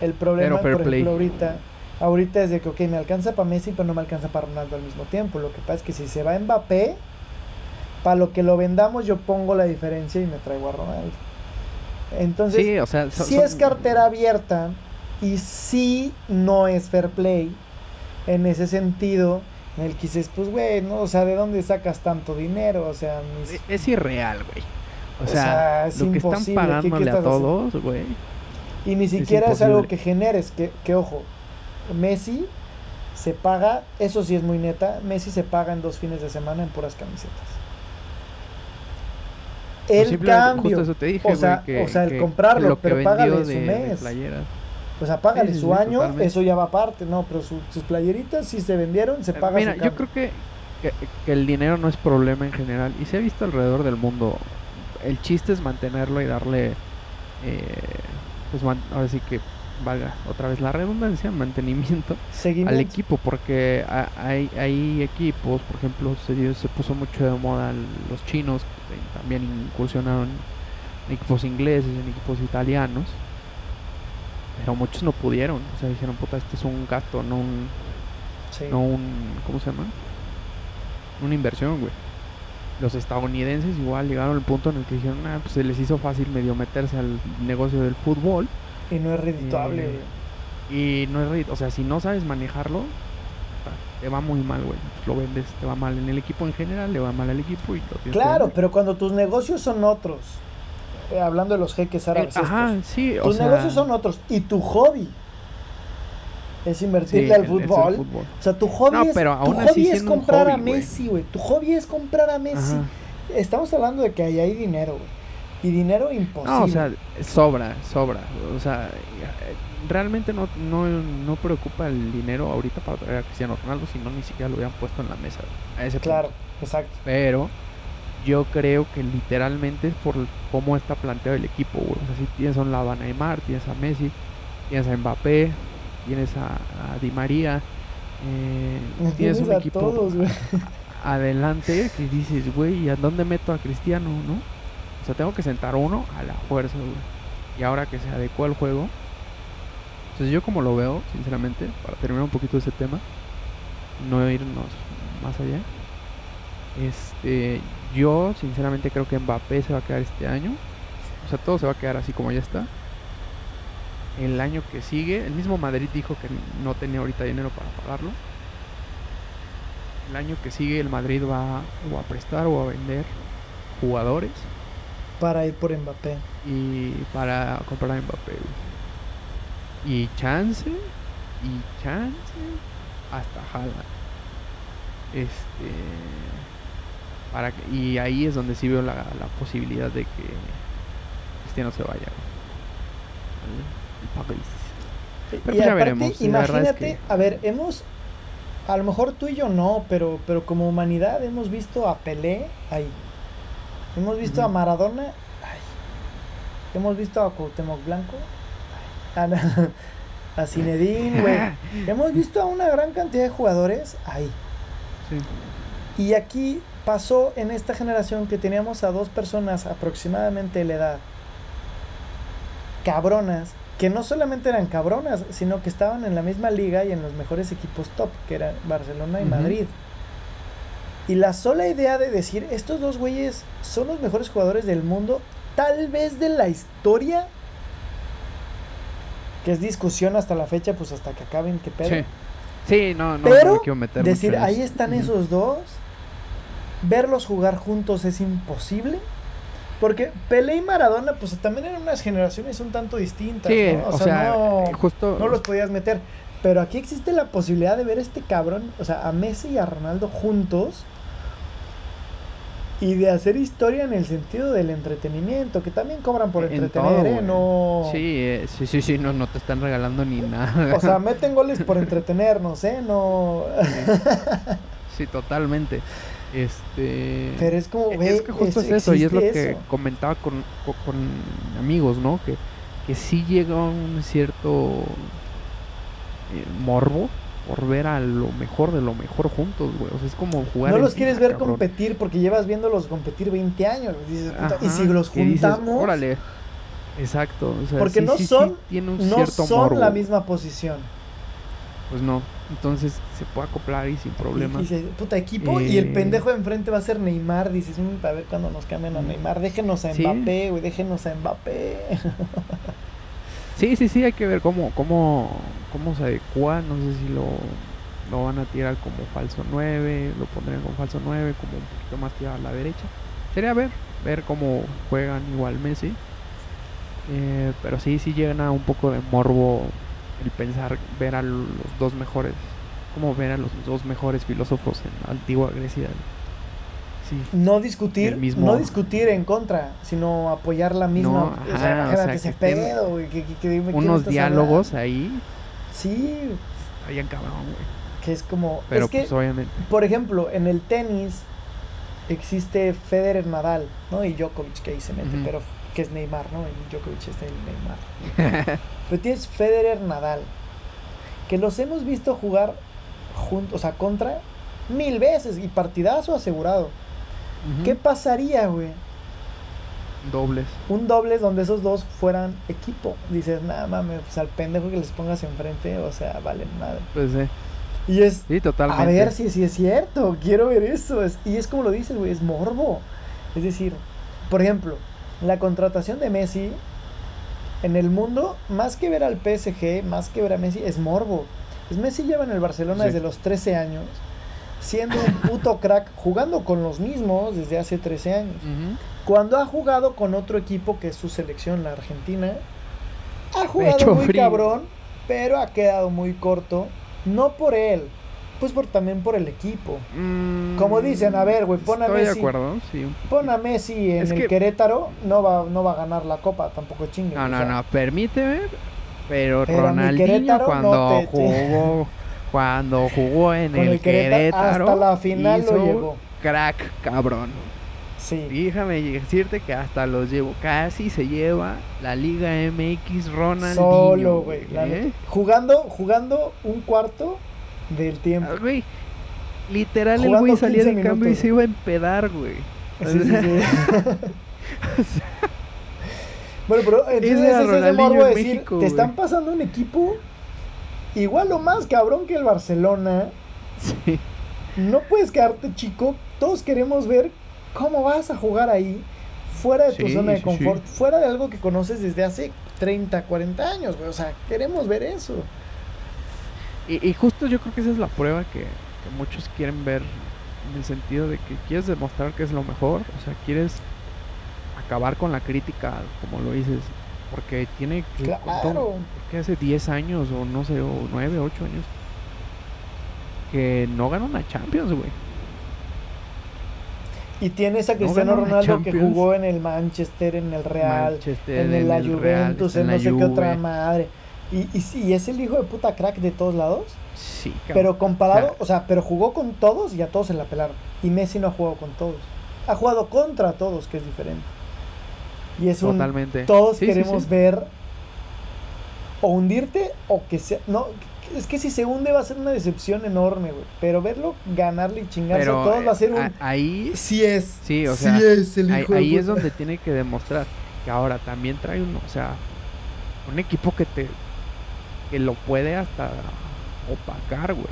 [SPEAKER 2] el problema, por ejemplo, ahorita, ahorita es de que, ok, me alcanza para Messi, pero no me alcanza para Ronaldo al mismo tiempo. Lo que pasa es que si se va Mbappé, para lo que lo vendamos, yo pongo la diferencia y me traigo a Ronaldo. Entonces, sí, o sea, si es cartera abierta y si no es fair play en ese sentido, en el que dices, pues, güey, ¿no? O sea, ¿de dónde sacas tanto dinero? O sea,
[SPEAKER 1] es, irreal, güey. O, sea, es lo que están pagándole a todos, güey.
[SPEAKER 2] Y ni siquiera es, algo que generes, que, que ojo, Messi se paga, eso sí es muy neta, Messi se paga en dos fines de semana en puras camisetas. Pues el cambio, o sea, o sea el comprarlo, pero págale su mes. Pues apágale su año, eso ya va aparte, ¿no? Pero sus playeritas, si se vendieron, se eh, paga
[SPEAKER 1] Mira, yo creo que, que, el dinero no es problema en general y se ha visto alrededor del mundo. El chiste es mantenerlo y darle, eh, pues ahora sí que valga otra vez la redundancia, mantenimiento al equipo, porque hay, hay equipos, por ejemplo, se, se puso mucho de moda los chinos, que también incursionaron en equipos ingleses, en equipos italianos pero muchos no pudieron. O sea, dijeron, puta, este es un gasto, no un. No un. ¿Cómo se llama? Una inversión, güey. Los estadounidenses igual llegaron al punto en el que dijeron, ah, pues se les hizo fácil medio meterse al negocio del fútbol.
[SPEAKER 2] Y no es redituable,
[SPEAKER 1] eh, güey. Y no es redituable. O sea, si no sabes manejarlo, te va muy mal, güey. Pues lo vendes, te va mal en el equipo en general, le va mal al equipo y lo
[SPEAKER 2] Claro, pero cuando tus negocios son otros eh, hablando de los jeques árabes. ajá, sí. Tus negocios son otros. Y tu hobby es invertirle al fútbol. O sea, tu hobby, es, tu hobby es comprar a Messi, güey. Tu hobby es comprar a Messi. Estamos hablando de que ahí hay dinero, güey. Y dinero imposible.
[SPEAKER 1] No, o sea, sobra, sobra. O sea, realmente no, no, no preocupa el dinero ahorita para traer a Cristiano Ronaldo, si no ni siquiera lo hubieran puesto en la mesa. A ese
[SPEAKER 2] claro, exacto.
[SPEAKER 1] Pero yo creo que literalmente es por cómo está planteado el equipo, O sea, si tienes a un Lava Neymar, tienes a Messi, tienes a Mbappé, tienes a, Di María, eh, tienes un equipo adelante que dices, güey, ¿y a dónde meto a Cristiano, no? O sea, tengo que sentar uno a la fuerza, Y ahora que se adecua al juego, entonces yo como lo veo, sinceramente, para terminar un poquito ese tema, no irnos más allá, este, yo sinceramente creo que Mbappé se va a quedar este año. O sea, todo se va a quedar así como ya está. El año que sigue, el mismo Madrid dijo que no tenía ahorita dinero para pagarlo. El año que sigue el Madrid va o a prestar o a vender jugadores.
[SPEAKER 2] Para ir por Mbappé.
[SPEAKER 1] Y para comprar a Mbappé. Y chance, y chance, hasta Haaland. Este y ahí es donde sí veo la, posibilidad de que Cristiano se vaya.
[SPEAKER 2] Pero pues ya veremos. Imagínate, a ver, hemos, a lo mejor tú y yo no, pero, pero como humanidad hemos visto a Pelé ahí. Hemos visto a Maradona ahí. Hemos visto a Cuauhtémoc Blanco a, a Zinedine, güey. hemos visto a una gran cantidad de jugadores ahí. Y aquí pasó en esta generación que teníamos a dos personas aproximadamente de la edad, cabronas, que no solamente eran cabronas, sino que estaban en la misma liga y en los mejores equipos top, que eran Barcelona y Madrid. Y la sola idea de decir, estos dos güeyes son los mejores jugadores del mundo, tal vez de la historia, que es discusión hasta la fecha, pues hasta que acaben, que pedo.
[SPEAKER 1] Sí. no, no,
[SPEAKER 2] Pero me quiero meter decir, ahí están esos dos, verlos jugar juntos es imposible. Porque Pelé y Maradona, pues también eran unas generaciones un tanto distintas. ¿no? O, sea, no, justo... no los podías meter. Pero aquí existe la posibilidad de ver a este cabrón, o sea, a Messi y a Ronaldo juntos y de hacer historia en el sentido del entretenimiento, que también cobran por entretener, ¿eh? No...
[SPEAKER 1] Sí, eh, sí, sí, sí, no, no te están regalando ni nada.
[SPEAKER 2] O sea, meten goles por entretenernos, ¿eh? No...
[SPEAKER 1] sí, totalmente. Este...
[SPEAKER 2] Pero es como,
[SPEAKER 1] es que justo es, eso, y es lo que comentaba con, con, amigos, ¿no? Que, que sí llega un cierto eh, morbo por ver a lo mejor de lo mejor juntos, güey. O sea, es como jugar.
[SPEAKER 2] No los quieres ver competir porque llevas viéndolos competir 20 años. y si los juntamos.
[SPEAKER 1] órale. Exacto.
[SPEAKER 2] porque no son, no son la misma posición.
[SPEAKER 1] Pues no. Entonces se puede acoplar y sin problema.
[SPEAKER 2] Y, puta equipo, y el eh, pendejo de enfrente va a ser Neymar. Dices, mm, a ver cuando nos cambien a mm. Neymar. Déjenos a Mbappé, güey, déjenos a Mbappé.
[SPEAKER 1] Sí, sí, sí, hay que ver cómo, cómo, cómo se adecua. No sé si lo, lo van a tirar como falso 9, lo pondrían como falso 9, como un poquito más tirado a la derecha. Sería ver, ver cómo juegan igual Messi. Eh, pero sí, sí llena un poco de morbo el pensar, ver a los dos mejores, como ver a los dos mejores filósofos en la antigua Grecia
[SPEAKER 2] no discutir, no discutir en contra, sino apoyar la misma. o sea, ese pedo,
[SPEAKER 1] unos diálogos ahí.
[SPEAKER 2] Sí.
[SPEAKER 1] Habían cabrón, güey.
[SPEAKER 2] Que es como.
[SPEAKER 1] Pero
[SPEAKER 2] es que,
[SPEAKER 1] pues, obviamente.
[SPEAKER 2] Por ejemplo, en el tenis existe Federer Nadal, ¿no? Y Djokovic que ahí se mete, pero que es Neymar, ¿no? Y Djokovic es el Neymar. pero tienes Federer Nadal, que los hemos visto jugar juntos, o sea, contra mil veces y partidazo asegurado. ¿Qué pasaría, güey?
[SPEAKER 1] Dobles.
[SPEAKER 2] Un dobles donde esos dos fueran equipo. Dices, nada mames, pues al pendejo que les pongas enfrente, o sea, vale nada.
[SPEAKER 1] Pues sí.
[SPEAKER 2] Y es,
[SPEAKER 1] sí, totalmente.
[SPEAKER 2] a ver si, si es cierto, quiero ver eso. y es como lo dices, güey, es morbo. Es decir, por ejemplo, la contratación de Messi en el mundo, más que ver al PSG, más que ver a Messi, es morbo. Es Messi lleva en el Barcelona desde los 13 años siendo un puto crack, jugando con los mismos desde hace 13 años. Cuando ha jugado con otro equipo que es su selección, la Argentina, ha jugado muy cabrón, pero ha quedado muy corto. No por él, pues por, también por el equipo. Mm, Como dicen, a ver, güey, pon a Messi.
[SPEAKER 1] De acuerdo, sí.
[SPEAKER 2] Pon a Messi en el Querétaro, no va, no va a ganar la copa, tampoco chingue.
[SPEAKER 1] No, no, no, permíteme. Pero, Ronaldinho cuando jugó cuando jugó en el, Querétaro,
[SPEAKER 2] hasta la final lo llevó.
[SPEAKER 1] Crack, cabrón.
[SPEAKER 2] Sí.
[SPEAKER 1] Déjame decirte que hasta los llevo. Casi se lleva la Liga MX Ronald.
[SPEAKER 2] Solo, güey. ¿eh? Jugando, jugando un cuarto del tiempo.
[SPEAKER 1] Ah, güey. Literal, el güey salía de cambio y se iba a empedar, güey. Sí, sí,
[SPEAKER 2] sí. bueno, pero entonces es, es, es decir, te están pasando un equipo igual o más cabrón que el Barcelona.
[SPEAKER 1] Sí.
[SPEAKER 2] No puedes quedarte chico. Todos queremos ver cómo vas a jugar ahí, fuera de tu zona de confort, fuera de algo que conoces desde hace 30, 40 años, O sea, queremos ver eso.
[SPEAKER 1] Y, justo yo creo que esa es la prueba que, que muchos quieren ver en el sentido de que quieres demostrar que es lo mejor, o sea, quieres acabar con la crítica, como lo dices, porque tiene que.
[SPEAKER 2] Claro.
[SPEAKER 1] Que hace 10 años, o no sé, o 9, 8 años. Que no ganó una Champions, güey.
[SPEAKER 2] Y tienes a Cristiano Ronaldo que jugó en el Manchester, en el Real, en, el, la Juventus, en, no sé qué otra madre. Y, y, y, es el hijo de puta crack de todos lados.
[SPEAKER 1] Sí,
[SPEAKER 2] Pero comparado, o sea, pero jugó con todos y a todos se la pelaron. Y Messi no ha jugado con todos. Ha jugado contra todos, que es diferente. Y es
[SPEAKER 1] Totalmente.
[SPEAKER 2] todos queremos ver o hundirte o que sea. No, es que si se hunde va a ser una decepción enorme, güey. Pero verlo ganarle y chingarse a todos va a ser un.
[SPEAKER 1] Ahí.
[SPEAKER 2] Sí es.
[SPEAKER 1] Sí, o sea. ahí, es donde tiene que demostrar que ahora también trae uno. O sea, un equipo que te. Que lo puede hasta opacar, güey.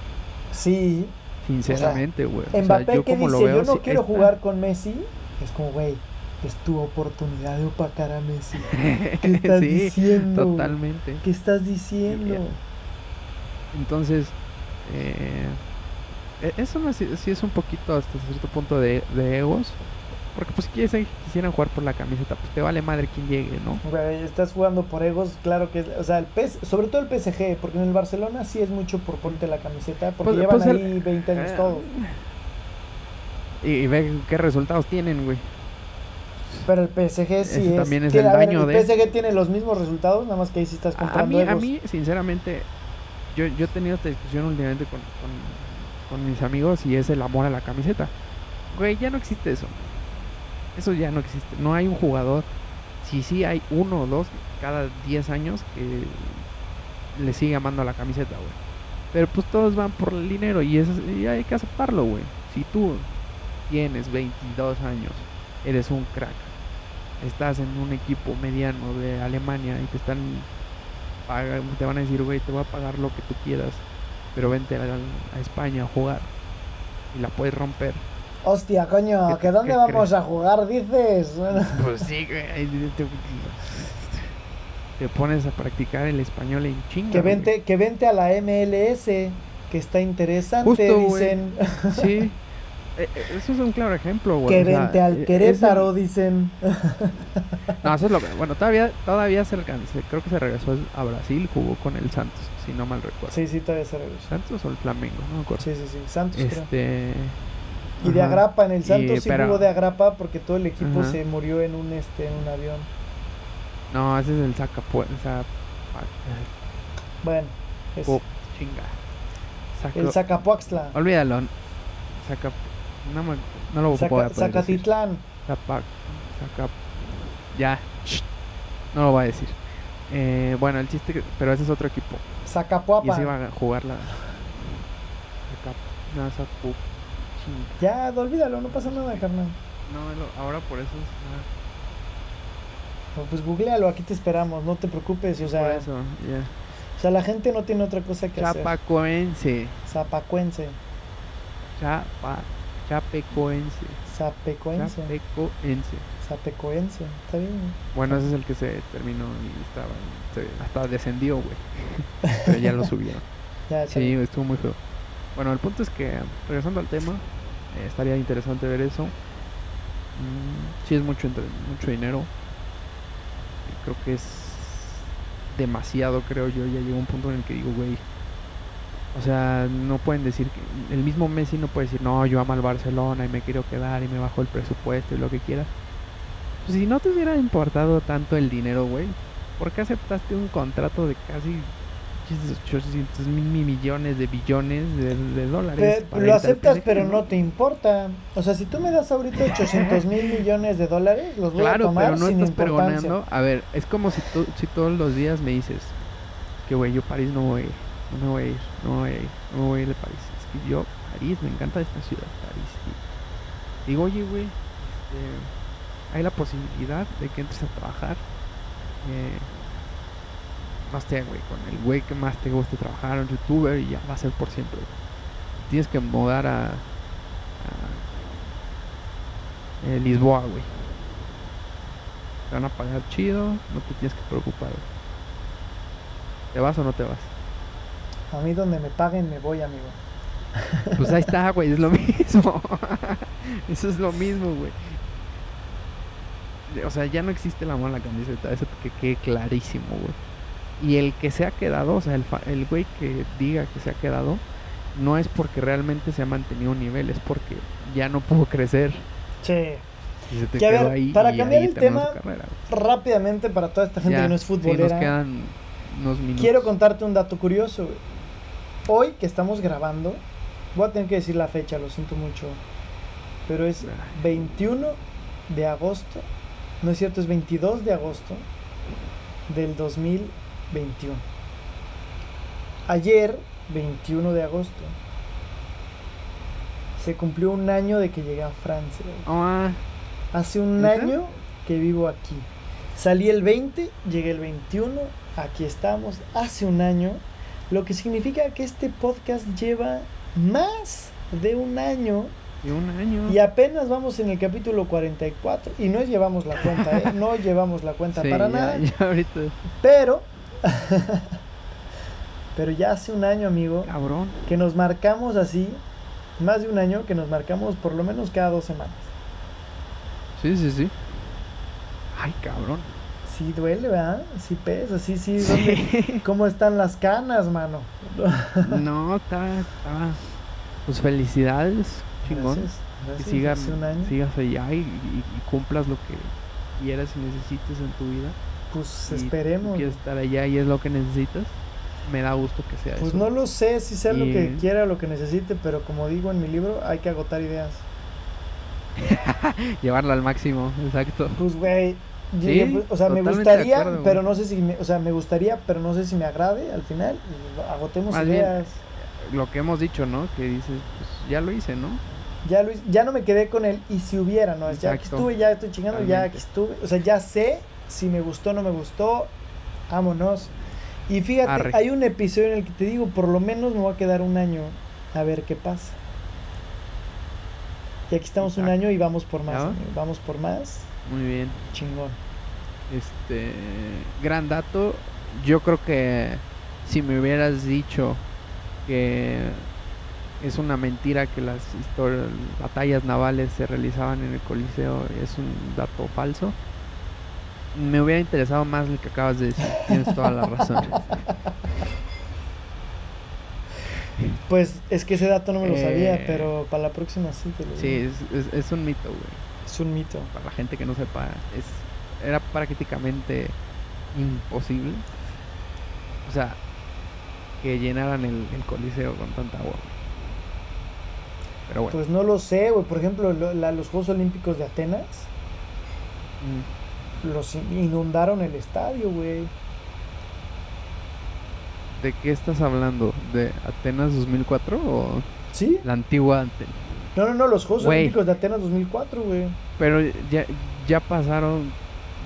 [SPEAKER 2] Sí.
[SPEAKER 1] Sinceramente, güey.
[SPEAKER 2] Mbappé que dice, yo no quiero jugar con Messi, es como, güey, es tu oportunidad de opacar a Messi. ¿Qué estás diciendo?
[SPEAKER 1] Totalmente.
[SPEAKER 2] ¿Qué estás diciendo?
[SPEAKER 1] Entonces, eh, e-, eso sí, es un poquito hasta cierto punto de, de egos. Porque pues si quisieran jugar por la camiseta, pues te vale madre quien llegue, ¿no?
[SPEAKER 2] Güey, estás jugando por egos, claro que es, o sea, el PS, sobre todo el PSG, porque en el Barcelona sí es mucho por ponerte la camiseta, porque pues, llevan pues, ahí 20 años eh, todos.
[SPEAKER 1] Y, ve qué resultados tienen, güey.
[SPEAKER 2] Pero el PSG sí es.
[SPEAKER 1] También es el daño
[SPEAKER 2] el PSG tiene los mismos resultados, nada más que ahí sí estás comprando.
[SPEAKER 1] A mí, a mí sinceramente, yo, yo he tenido esta discusión últimamente con, con, con mis amigos y es el amor a la camiseta. Güey, ya no existe eso. Eso ya no existe. No hay un jugador. Si sí hay uno o dos cada 10 años que le sigue amando la camiseta, güey. Pero pues todos van por el dinero y, eso, y hay que aceptarlo, güey. Si tú tienes 22 años, eres un crack, estás en un equipo mediano de Alemania y te están te van a decir, güey, te voy a pagar lo que tú quieras, pero vente a, a España a jugar y la puedes romper
[SPEAKER 2] Hostia, coño, ¿que dónde vamos a jugar, dices?
[SPEAKER 1] Pues sí, te, te, pones a practicar el español en chinga.
[SPEAKER 2] Que vente, que vente a la MLS, que está interesante, dicen.
[SPEAKER 1] Sí. Eh, eh, eso es un claro ejemplo, güey.
[SPEAKER 2] Que vente al e, Querétaro, dicen.
[SPEAKER 1] No, eso es lo que. Bueno, todavía, todavía se alcanza. Creo que se regresó a Brasil, jugó con el Santos, si no mal recuerdo.
[SPEAKER 2] Sí, sí, todavía se regresó.
[SPEAKER 1] ¿Santos o el Flamengo? No me acuerdo.
[SPEAKER 2] Sí, sí, sí. Santos,
[SPEAKER 1] este...
[SPEAKER 2] Y de Agrapa, en el Santos sí jugó de Agrapa porque todo el equipo se murió en un este en un avión.
[SPEAKER 1] No, ese es el Zacapue,
[SPEAKER 2] Bueno,
[SPEAKER 1] es... Oh, chinga.
[SPEAKER 2] El Zacapuaxtla.
[SPEAKER 1] Olvídalo. Zaca... No, me... no lo
[SPEAKER 2] Zaca...
[SPEAKER 1] puedo
[SPEAKER 2] Zacatitlán.
[SPEAKER 1] Zapac... Zaca... Ya. No lo voy a decir. Eh, bueno, el chiste, pero ese es otro equipo.
[SPEAKER 2] Zacapuapa.
[SPEAKER 1] Y se iba a jugar la. No,
[SPEAKER 2] Ya, olvídalo, no pasa nada, carnal.
[SPEAKER 1] No, ahora por eso es.
[SPEAKER 2] pues googlealo, aquí te esperamos, no te preocupes, o sea.
[SPEAKER 1] Por eso, ya.
[SPEAKER 2] O sea, la gente no tiene otra cosa que
[SPEAKER 1] Chapacuense.
[SPEAKER 2] hacer. Zapacuense.
[SPEAKER 1] Chapa, chapecoense.
[SPEAKER 2] Zapecoense.
[SPEAKER 1] Zapecoense.
[SPEAKER 2] Zapecoense, está bien.
[SPEAKER 1] Bueno, ese es el que se terminó y estaba. hasta descendió, güey. Pero ya lo subieron.
[SPEAKER 2] ya,
[SPEAKER 1] sí, estuvo muy feo. Bueno, el punto es que, regresando al tema, eh, estaría interesante ver eso. Mm, sí es mucho, mucho dinero. Creo que es demasiado, creo yo. Ya llegó un punto en el que digo, güey. O sea, no pueden decir que el mismo Messi no puede decir, no, yo amo al Barcelona y me quiero quedar y me bajo el presupuesto y lo que quiera. Pues si no te hubiera importado tanto el dinero, güey, ¿por qué aceptaste un contrato de casi 800 mil millones de billones de, dólares.
[SPEAKER 2] lo aceptas, pero no te importa. O sea, si tú me das ahorita 800 mil millones de dólares, los voy a tomar pero no sin estás importancia.
[SPEAKER 1] A ver, es como si, tú, si todos los días me dices que, güey, yo París no voy a ir, no me voy a ir, no voy a ir, no voy a ir de París. Es que yo, París, me encanta esta ciudad, París. digo, oye, güey, este, hay la posibilidad de que entres a trabajar. Eh, no sé, güey, con el güey que más te guste trabajar, un youtuber, y ya va a ser por siempre. Tienes que mudar a, a eh, Lisboa, güey. Te van a pagar chido, no te tienes que preocupar. ¿Te vas o no te vas?
[SPEAKER 2] A mí donde me paguen me voy, amigo.
[SPEAKER 1] Pues ahí está, güey, es lo mismo. Eso es lo mismo, güey. O sea, ya no existe la mala camiseta, eso que quede clarísimo, güey. Y el que se ha quedado, o sea, el, el güey que diga que se ha quedado, no es porque realmente se ha mantenido un nivel, es porque ya no pudo crecer.
[SPEAKER 2] Sí. para cambiar el tema rápidamente para toda esta gente que no es futbolera.
[SPEAKER 1] quedan unos minutos.
[SPEAKER 2] Quiero contarte un dato curioso. Hoy que estamos grabando, voy a tener que decir la fecha, lo siento mucho. Pero es 21 de agosto. No es cierto, es 22 de agosto del 2000 21. Ayer, 21 de agosto, se cumplió un año de que llegué a Francia.
[SPEAKER 1] Ah.
[SPEAKER 2] Hace un año que vivo aquí. Salí el 20, llegué el 21, aquí estamos, hace un año, lo que significa que este podcast lleva más de un año.
[SPEAKER 1] De un año.
[SPEAKER 2] Y apenas vamos en el capítulo 44. Y no llevamos la cuenta, ¿eh? No llevamos la cuenta para nada.
[SPEAKER 1] ahorita.
[SPEAKER 2] Pero. pero ya hace un año, amigo.
[SPEAKER 1] Cabrón.
[SPEAKER 2] Que nos marcamos así. Más de un año que nos marcamos por lo menos cada dos semanas.
[SPEAKER 1] Sí, sí, sí. Ay, cabrón.
[SPEAKER 2] Sí duele, ¿verdad? Sí pesa, sí, sí. sí. ¿Cómo están las canas, mano?
[SPEAKER 1] no, está, está. Pues felicidades, chingón. que sigas, sigas allá y, cumplas lo que quieras y necesites en tu vida.
[SPEAKER 2] Pues esperemos.
[SPEAKER 1] quieres estar allá y es lo que necesitas. Me da gusto que sea
[SPEAKER 2] pues
[SPEAKER 1] eso.
[SPEAKER 2] Pues no lo sé si sea lo que quiera o lo que necesite, pero como digo en mi libro, hay que agotar ideas.
[SPEAKER 1] Llevarla al máximo, exacto.
[SPEAKER 2] Pues, güey, pues, o sea, me gustaría, pero no sé si, me, o sea, me gustaría, pero no sé si me agrade al final. Agotemos ideas.
[SPEAKER 1] lo que hemos dicho, ¿no? Que dices, pues ya lo hice, ¿no?
[SPEAKER 2] Ya lo ya no me quedé con él y si hubiera, ¿no? Ya estuve, ya estoy chingando, ya estuve, o sea, ya sé si me gustó o no me gustó, vámonos. Y fíjate, hay un episodio en el que te digo, por lo menos me voy a quedar un año a ver qué pasa. Y aquí estamos un año y vamos por más, vamos por más.
[SPEAKER 1] Muy bien.
[SPEAKER 2] Chingón.
[SPEAKER 1] Este, gran dato. Yo creo que si me hubieras dicho que es una mentira que las batallas navales se realizaban en el Coliseo, es un dato falso. Me hubiera interesado más lo que acabas de decir. Tienes toda la razón.
[SPEAKER 2] Pues es que ese dato no me lo sabía, eh, pero para la próxima sí te lo
[SPEAKER 1] digo. Sí, es, es un mito, güey.
[SPEAKER 2] Es un mito.
[SPEAKER 1] Para la gente que no sepa, es era prácticamente imposible. O sea, que llenaran el, coliseo con tanta agua.
[SPEAKER 2] Pero bueno. Pues no lo sé, güey. Por ejemplo, los Juegos Olímpicos de Atenas mm. Los inundaron el estadio, güey.
[SPEAKER 1] ¿De qué estás hablando? ¿De Atenas 2004 o
[SPEAKER 2] ¿Sí?
[SPEAKER 1] la antigua Atenas?
[SPEAKER 2] No, no, no, los Juegos Olímpicos de Atenas 2004, güey.
[SPEAKER 1] Pero ya, ya pasaron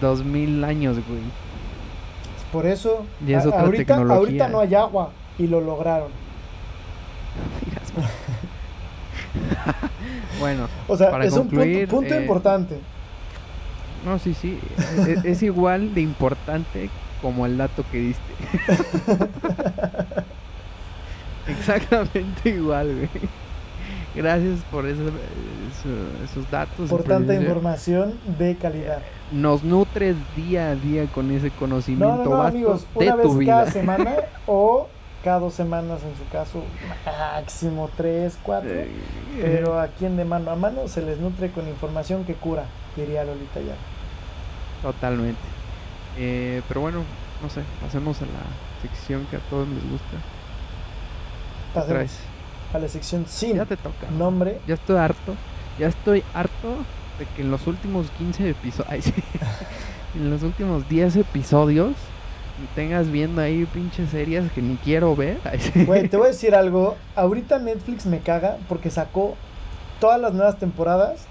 [SPEAKER 1] dos mil años, güey.
[SPEAKER 2] Por eso, y es otra ahorita, ahorita no hay agua y lo lograron.
[SPEAKER 1] bueno,
[SPEAKER 2] o sea, es un punto, eh, importante.
[SPEAKER 1] No, sí, sí. es, es, igual de importante como el dato que diste. Exactamente igual, güey. Gracias por esos, datos.
[SPEAKER 2] Por tanta información de calidad.
[SPEAKER 1] Nos nutres día a día con ese conocimiento
[SPEAKER 2] no, no, amigos, una vez cada semana o cada dos semanas en su caso, máximo tres, cuatro. pero aquí en de mano a mano se les nutre con información que cura, diría Lolita ya.
[SPEAKER 1] Totalmente. Eh, pero bueno, no sé, pasemos a la sección que a todos les gusta.
[SPEAKER 2] Pasemos a la sección sin
[SPEAKER 1] ya te toca.
[SPEAKER 2] nombre.
[SPEAKER 1] Ya estoy harto. Ya estoy harto de que en los últimos 15 episodios, en los últimos 10 episodios, tengas viendo ahí pinches series que ni quiero ver.
[SPEAKER 2] Güey, te voy a decir algo. Ahorita Netflix me caga porque sacó todas las nuevas temporadas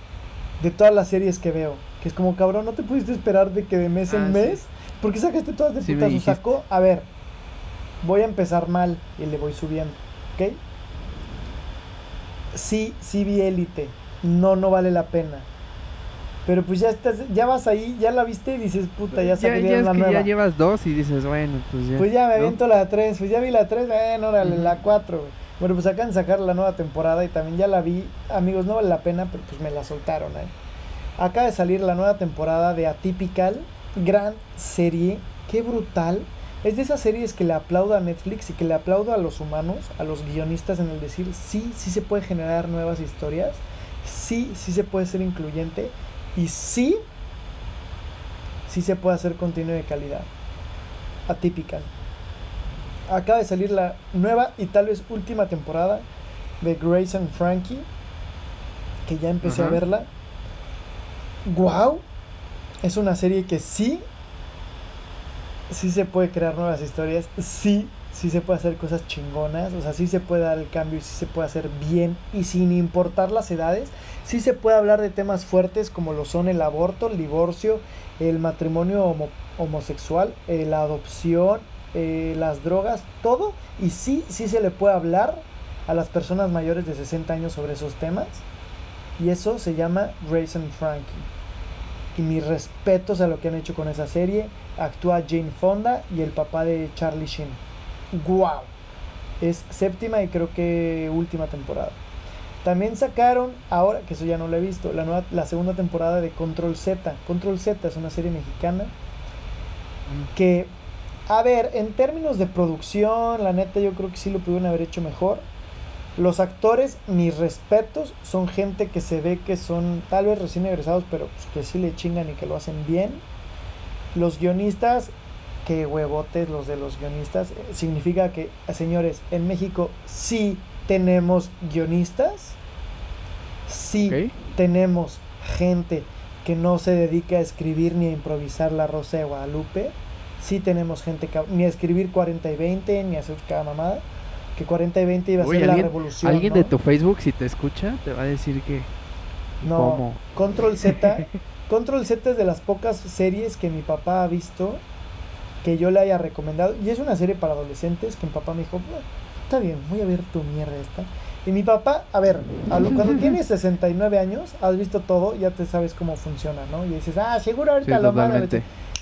[SPEAKER 2] de todas las series que veo. Que es como, cabrón, no te pudiste esperar de que de mes en ah, mes. ¿Por qué sacaste todas de sí, Sacó, a ver, voy a empezar mal y le voy subiendo. ¿Ok? sí, sí vi élite. No, no vale la pena. Pero pues ya estás, ya vas ahí, ya la viste y dices, puta, ya salieron
[SPEAKER 1] la
[SPEAKER 2] nueva.
[SPEAKER 1] Ya llevas dos y dices, bueno, pues ya.
[SPEAKER 2] Pues ya me aviento la tres, pues ya vi la tres, bueno, órale, la cuatro, Bueno, pues acaban de sacar la nueva temporada y también ya la vi. Amigos, no vale la pena, pero pues me la soltaron ahí. Acaba de salir la nueva temporada de Atypical, gran serie, qué brutal. Es de esas series que le aplaudo a Netflix y que le aplaudo a los humanos, a los guionistas en el decir, sí, sí se puede generar nuevas historias, sí, sí se puede ser incluyente y sí, sí se puede hacer contenido de calidad. Atípica. Acaba de salir la nueva y tal vez última temporada de Grace and Frankie, que ya empecé a verla. ¡Wow! Es una serie que sí sí se puede crear nuevas historias, sí, sí se puede hacer cosas chingonas, o sea, sí se puede dar el cambio y sí se puede hacer bien y sin importar las edades, sí se puede hablar de temas fuertes como lo son el aborto, el divorcio, el matrimonio homosexual, eh, la adopción, eh, las drogas, todo, y sí, sí se le puede hablar a las personas mayores de 60 años sobre esos temas. Y eso se llama Grace and Frankie. Y mis respetos a lo que han hecho con esa serie. Actúa Jane Fonda y el papá de Charlie Sheen. ¡Guau! Es séptima y creo que última temporada. También sacaron, ahora que eso ya no lo he visto, la, nueva, la segunda temporada de Control Z. Control Z es una serie mexicana que, a ver, en términos de producción, la neta yo creo que sí lo pudieron haber hecho mejor. Los actores, mis respetos, son gente que se ve que son tal vez recién egresados, pero pues, que sí le chingan y que lo hacen bien. Los guionistas, que huevotes los de los guionistas, significa que, señores, en México sí tenemos guionistas, sí tenemos gente que no se dedica a escribir ni a improvisar la Rosa de Guadalupe, sí tenemos gente que ni a escribir 40 y 20, ni a hacer cada mamada, que 40 y 20 iba a ser la revolución.
[SPEAKER 1] Alguien de tu Facebook, si te escucha, te va a decir que...
[SPEAKER 2] No, Control Z, Control Z es de las pocas series que mi papá ha visto que yo le haya recomendado, y es una serie para adolescentes que mi papá me dijo, está bien, voy a ver tu mierda esta. Y mi papá, a ver, cuando tienes 69 años, has visto todo, ya te sabes cómo funciona, ¿no? Y dices, ah, seguro ahorita lo mando.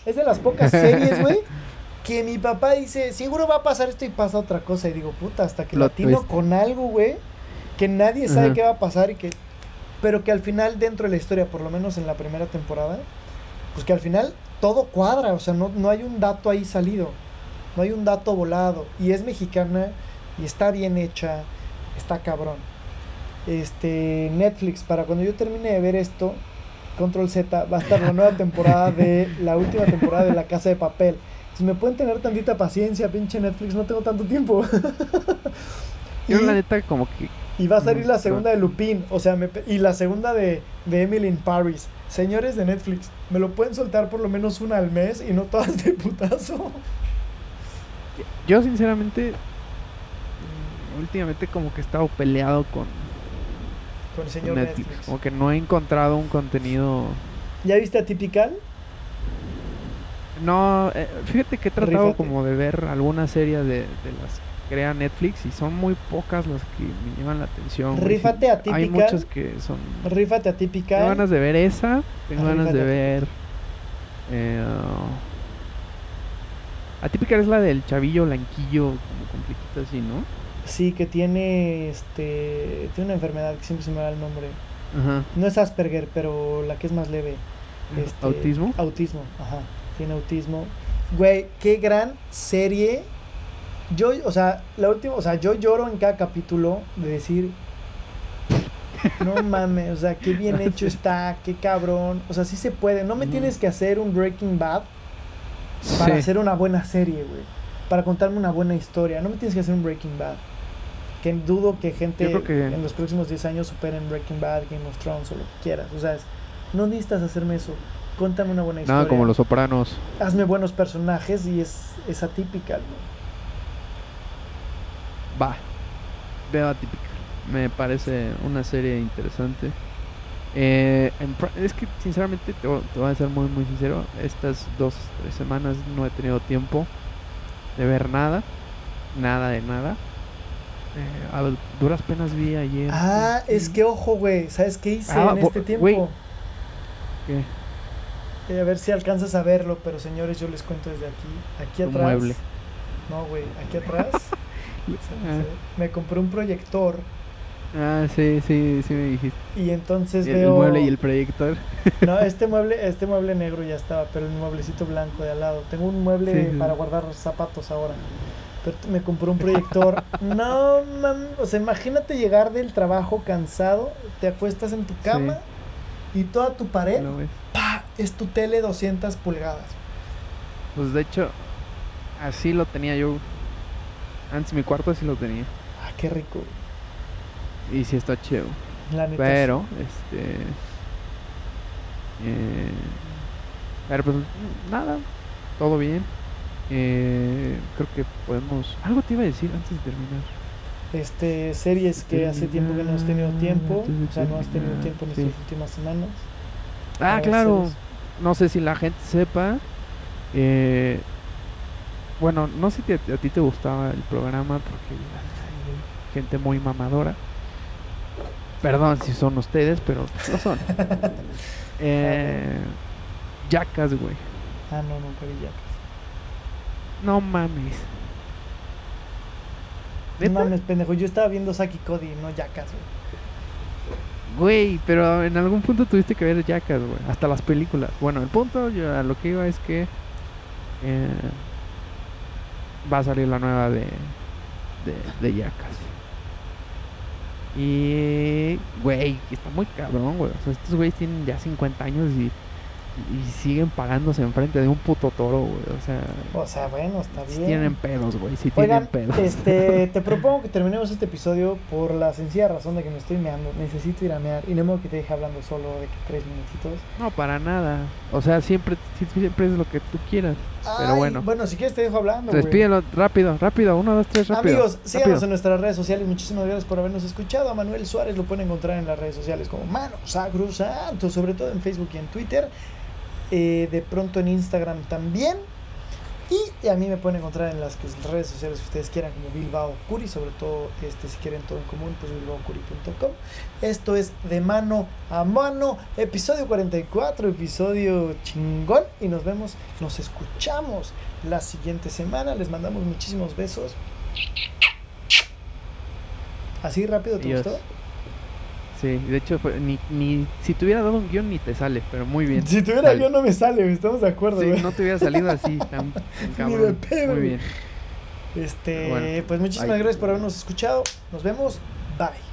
[SPEAKER 2] Es de las pocas series, güey, que mi papá dice, seguro va a pasar esto y pasa otra cosa. Y digo, puta, hasta que lo atino con algo, güey, que nadie sabe qué va a pasar y que... Pero que al final, dentro de la historia, por lo menos en la primera temporada, pues que al final todo cuadra, o sea, no, no hay un dato ahí salido, no hay un dato volado. Y es mexicana y está bien hecha, está cabrón. Este, Netflix, para cuando yo termine de ver esto, Control Z, va a estar la nueva temporada de la última temporada de La Casa de Papel. Si me pueden tener tantita paciencia, pinche Netflix, no tengo tanto tiempo.
[SPEAKER 1] yo la neta como que...
[SPEAKER 2] Y va a salir la segunda de Lupin, o sea, y la segunda de, de Emily in Paris. Señores de Netflix, ¿me lo pueden soltar por lo menos una al mes y no todas de putazo?
[SPEAKER 1] Yo sinceramente últimamente como que he estado peleado con,
[SPEAKER 2] con el señor Netflix.
[SPEAKER 1] Como que no he encontrado un contenido.
[SPEAKER 2] ¿Ya viste Atypical?
[SPEAKER 1] No, eh, fíjate que he tratado como de ver alguna serie de, las que crea Netflix y son muy pocas las que me llaman la atención.
[SPEAKER 2] Rífate Atypical.
[SPEAKER 1] Hay muchas que son.
[SPEAKER 2] Rífate Atypical.
[SPEAKER 1] Tengo ganas de ver esa. Tengo ganas de ver. Eh, Atypical es la del chavillo blanquillo, como completito así, ¿no?
[SPEAKER 2] Sí, que tiene este tiene una enfermedad que siempre se me da el nombre. No es Asperger, pero la que es más leve.
[SPEAKER 1] Este, ¿Autismo?
[SPEAKER 2] Autismo, ajá. Tiene autismo. Güey, qué gran serie. Yo, o sea, la última, o sea, yo lloro en cada capítulo de decir, no mames, o sea, qué bien hecho está, qué cabrón. O sea, sí se puede. No me tienes que hacer un Breaking Bad para hacer una buena serie, güey. Para contarme una buena historia. No me tienes que hacer un Breaking Bad que dudo que gente en los próximos 10 años superen Breaking Bad, Game of Thrones o lo que quieras. O sea, no necesitas hacerme eso. Cuéntame una buena historia.
[SPEAKER 1] Nada como los sopranos.
[SPEAKER 2] Hazme buenos personajes y es, es atípica.
[SPEAKER 1] Va. Veo atípica. Me parece una serie interesante. Eh, es que sinceramente te, te, voy a ser muy muy sincero. Estas dos tres semanas no he tenido tiempo de ver nada. Nada de nada. Eh, a duras penas vi ayer.
[SPEAKER 2] Ah, es que ojo, güey. ¿Sabes qué hice ah, en este tiempo? ¿Qué? Eh, a ver si alcanzas a verlo, pero señores, yo les cuento desde aquí. Aquí atrás. mueble. No, güey, aquí atrás. Ah. me compré un proyector.
[SPEAKER 1] Ah, sí, sí, sí me dijiste.
[SPEAKER 2] Y entonces
[SPEAKER 1] veo.
[SPEAKER 2] El
[SPEAKER 1] mueble y el proyector.
[SPEAKER 2] no, este mueble, este mueble negro ya estaba, pero el mueblecito blanco de al lado. Tengo un mueble para guardar zapatos ahora me compró un proyector. no, man, o sea, imagínate llegar del trabajo cansado, te acuestas en tu cama y toda tu pared, pa, es tu tele 200 pulgadas.
[SPEAKER 1] Pues de hecho, así lo tenía yo. Antes mi cuarto así lo tenía.
[SPEAKER 2] Ah, qué rico.
[SPEAKER 1] Y sí está chido. pero, este. Eh, pero pues nada, todo bien. Eh, creo que podemos. Algo te iba a decir antes de terminar.
[SPEAKER 2] Este, series que hace tiempo que no has tenido tiempo, o sea, no has tenido tiempo en estas últimas semanas.
[SPEAKER 1] Ah, claro. No sé si la gente sepa. Eh, bueno, no sé si a, ti te gustaba el programa porque gente muy mamadora. Perdón si son ustedes, pero no son. eh, Yacas, güey.
[SPEAKER 2] Ah, no, nunca vi Yacas.
[SPEAKER 1] No mames.
[SPEAKER 2] No mames, pendejo. Yo estaba viendo Saki Cody, no Yacas, güey.
[SPEAKER 1] Güey, pero en algún punto tuviste que ver Jackass, güey. Hasta las películas. Bueno, el punto yo, a lo que iba es que eh, va a salir la nueva de, de, de. Y, güey, está muy cabrón, güey. O sea, estos güeyes tienen ya 50 años y y siguen pagándose enfrente de un puto toro, güey. O sea.
[SPEAKER 2] O sea, bueno, está bien.
[SPEAKER 1] Si tienen pedos, güey. Si tienen pedos.
[SPEAKER 2] Este, te propongo que terminemos este episodio por la sencilla razón de que me estoy meando. Necesito ir a mear. Y no me que te deje hablando solo de que tres minutitos.
[SPEAKER 1] No, para nada. O sea, siempre, siempre es lo que tú quieras. pero bueno.
[SPEAKER 2] Bueno, si quieres te dejo hablando.
[SPEAKER 1] Despídelo rápido, rápido. Uno, dos, tres, rápido.
[SPEAKER 2] Amigos, síganos en nuestras redes sociales. Muchísimas gracias por habernos escuchado. A Manuel Suárez lo pueden encontrar en las redes sociales como Mano Sagro Santo, sobre todo en Facebook y en Twitter. Eh, de pronto en Instagram también. Y a mí me pueden encontrar en las redes sociales que ustedes quieran, como Bilbao Curi, sobre todo este, si quieren todo en común, pues bilbaocuri.com. Esto es de mano a mano, episodio 44, episodio chingón. Y nos vemos, nos escuchamos la siguiente semana. Les mandamos muchísimos besos. Así rápido, ¿te gustó?
[SPEAKER 1] Sí, de hecho, ni, ni si te hubiera dado un guion ni te sale, pero muy bien.
[SPEAKER 2] Si tuviera guion no me sale, estamos de acuerdo.
[SPEAKER 1] Sí, no te hubiera salido así tan, cabrón. Muy bien.
[SPEAKER 2] Este, pues muchísimas gracias por habernos escuchado. Nos vemos. Bye.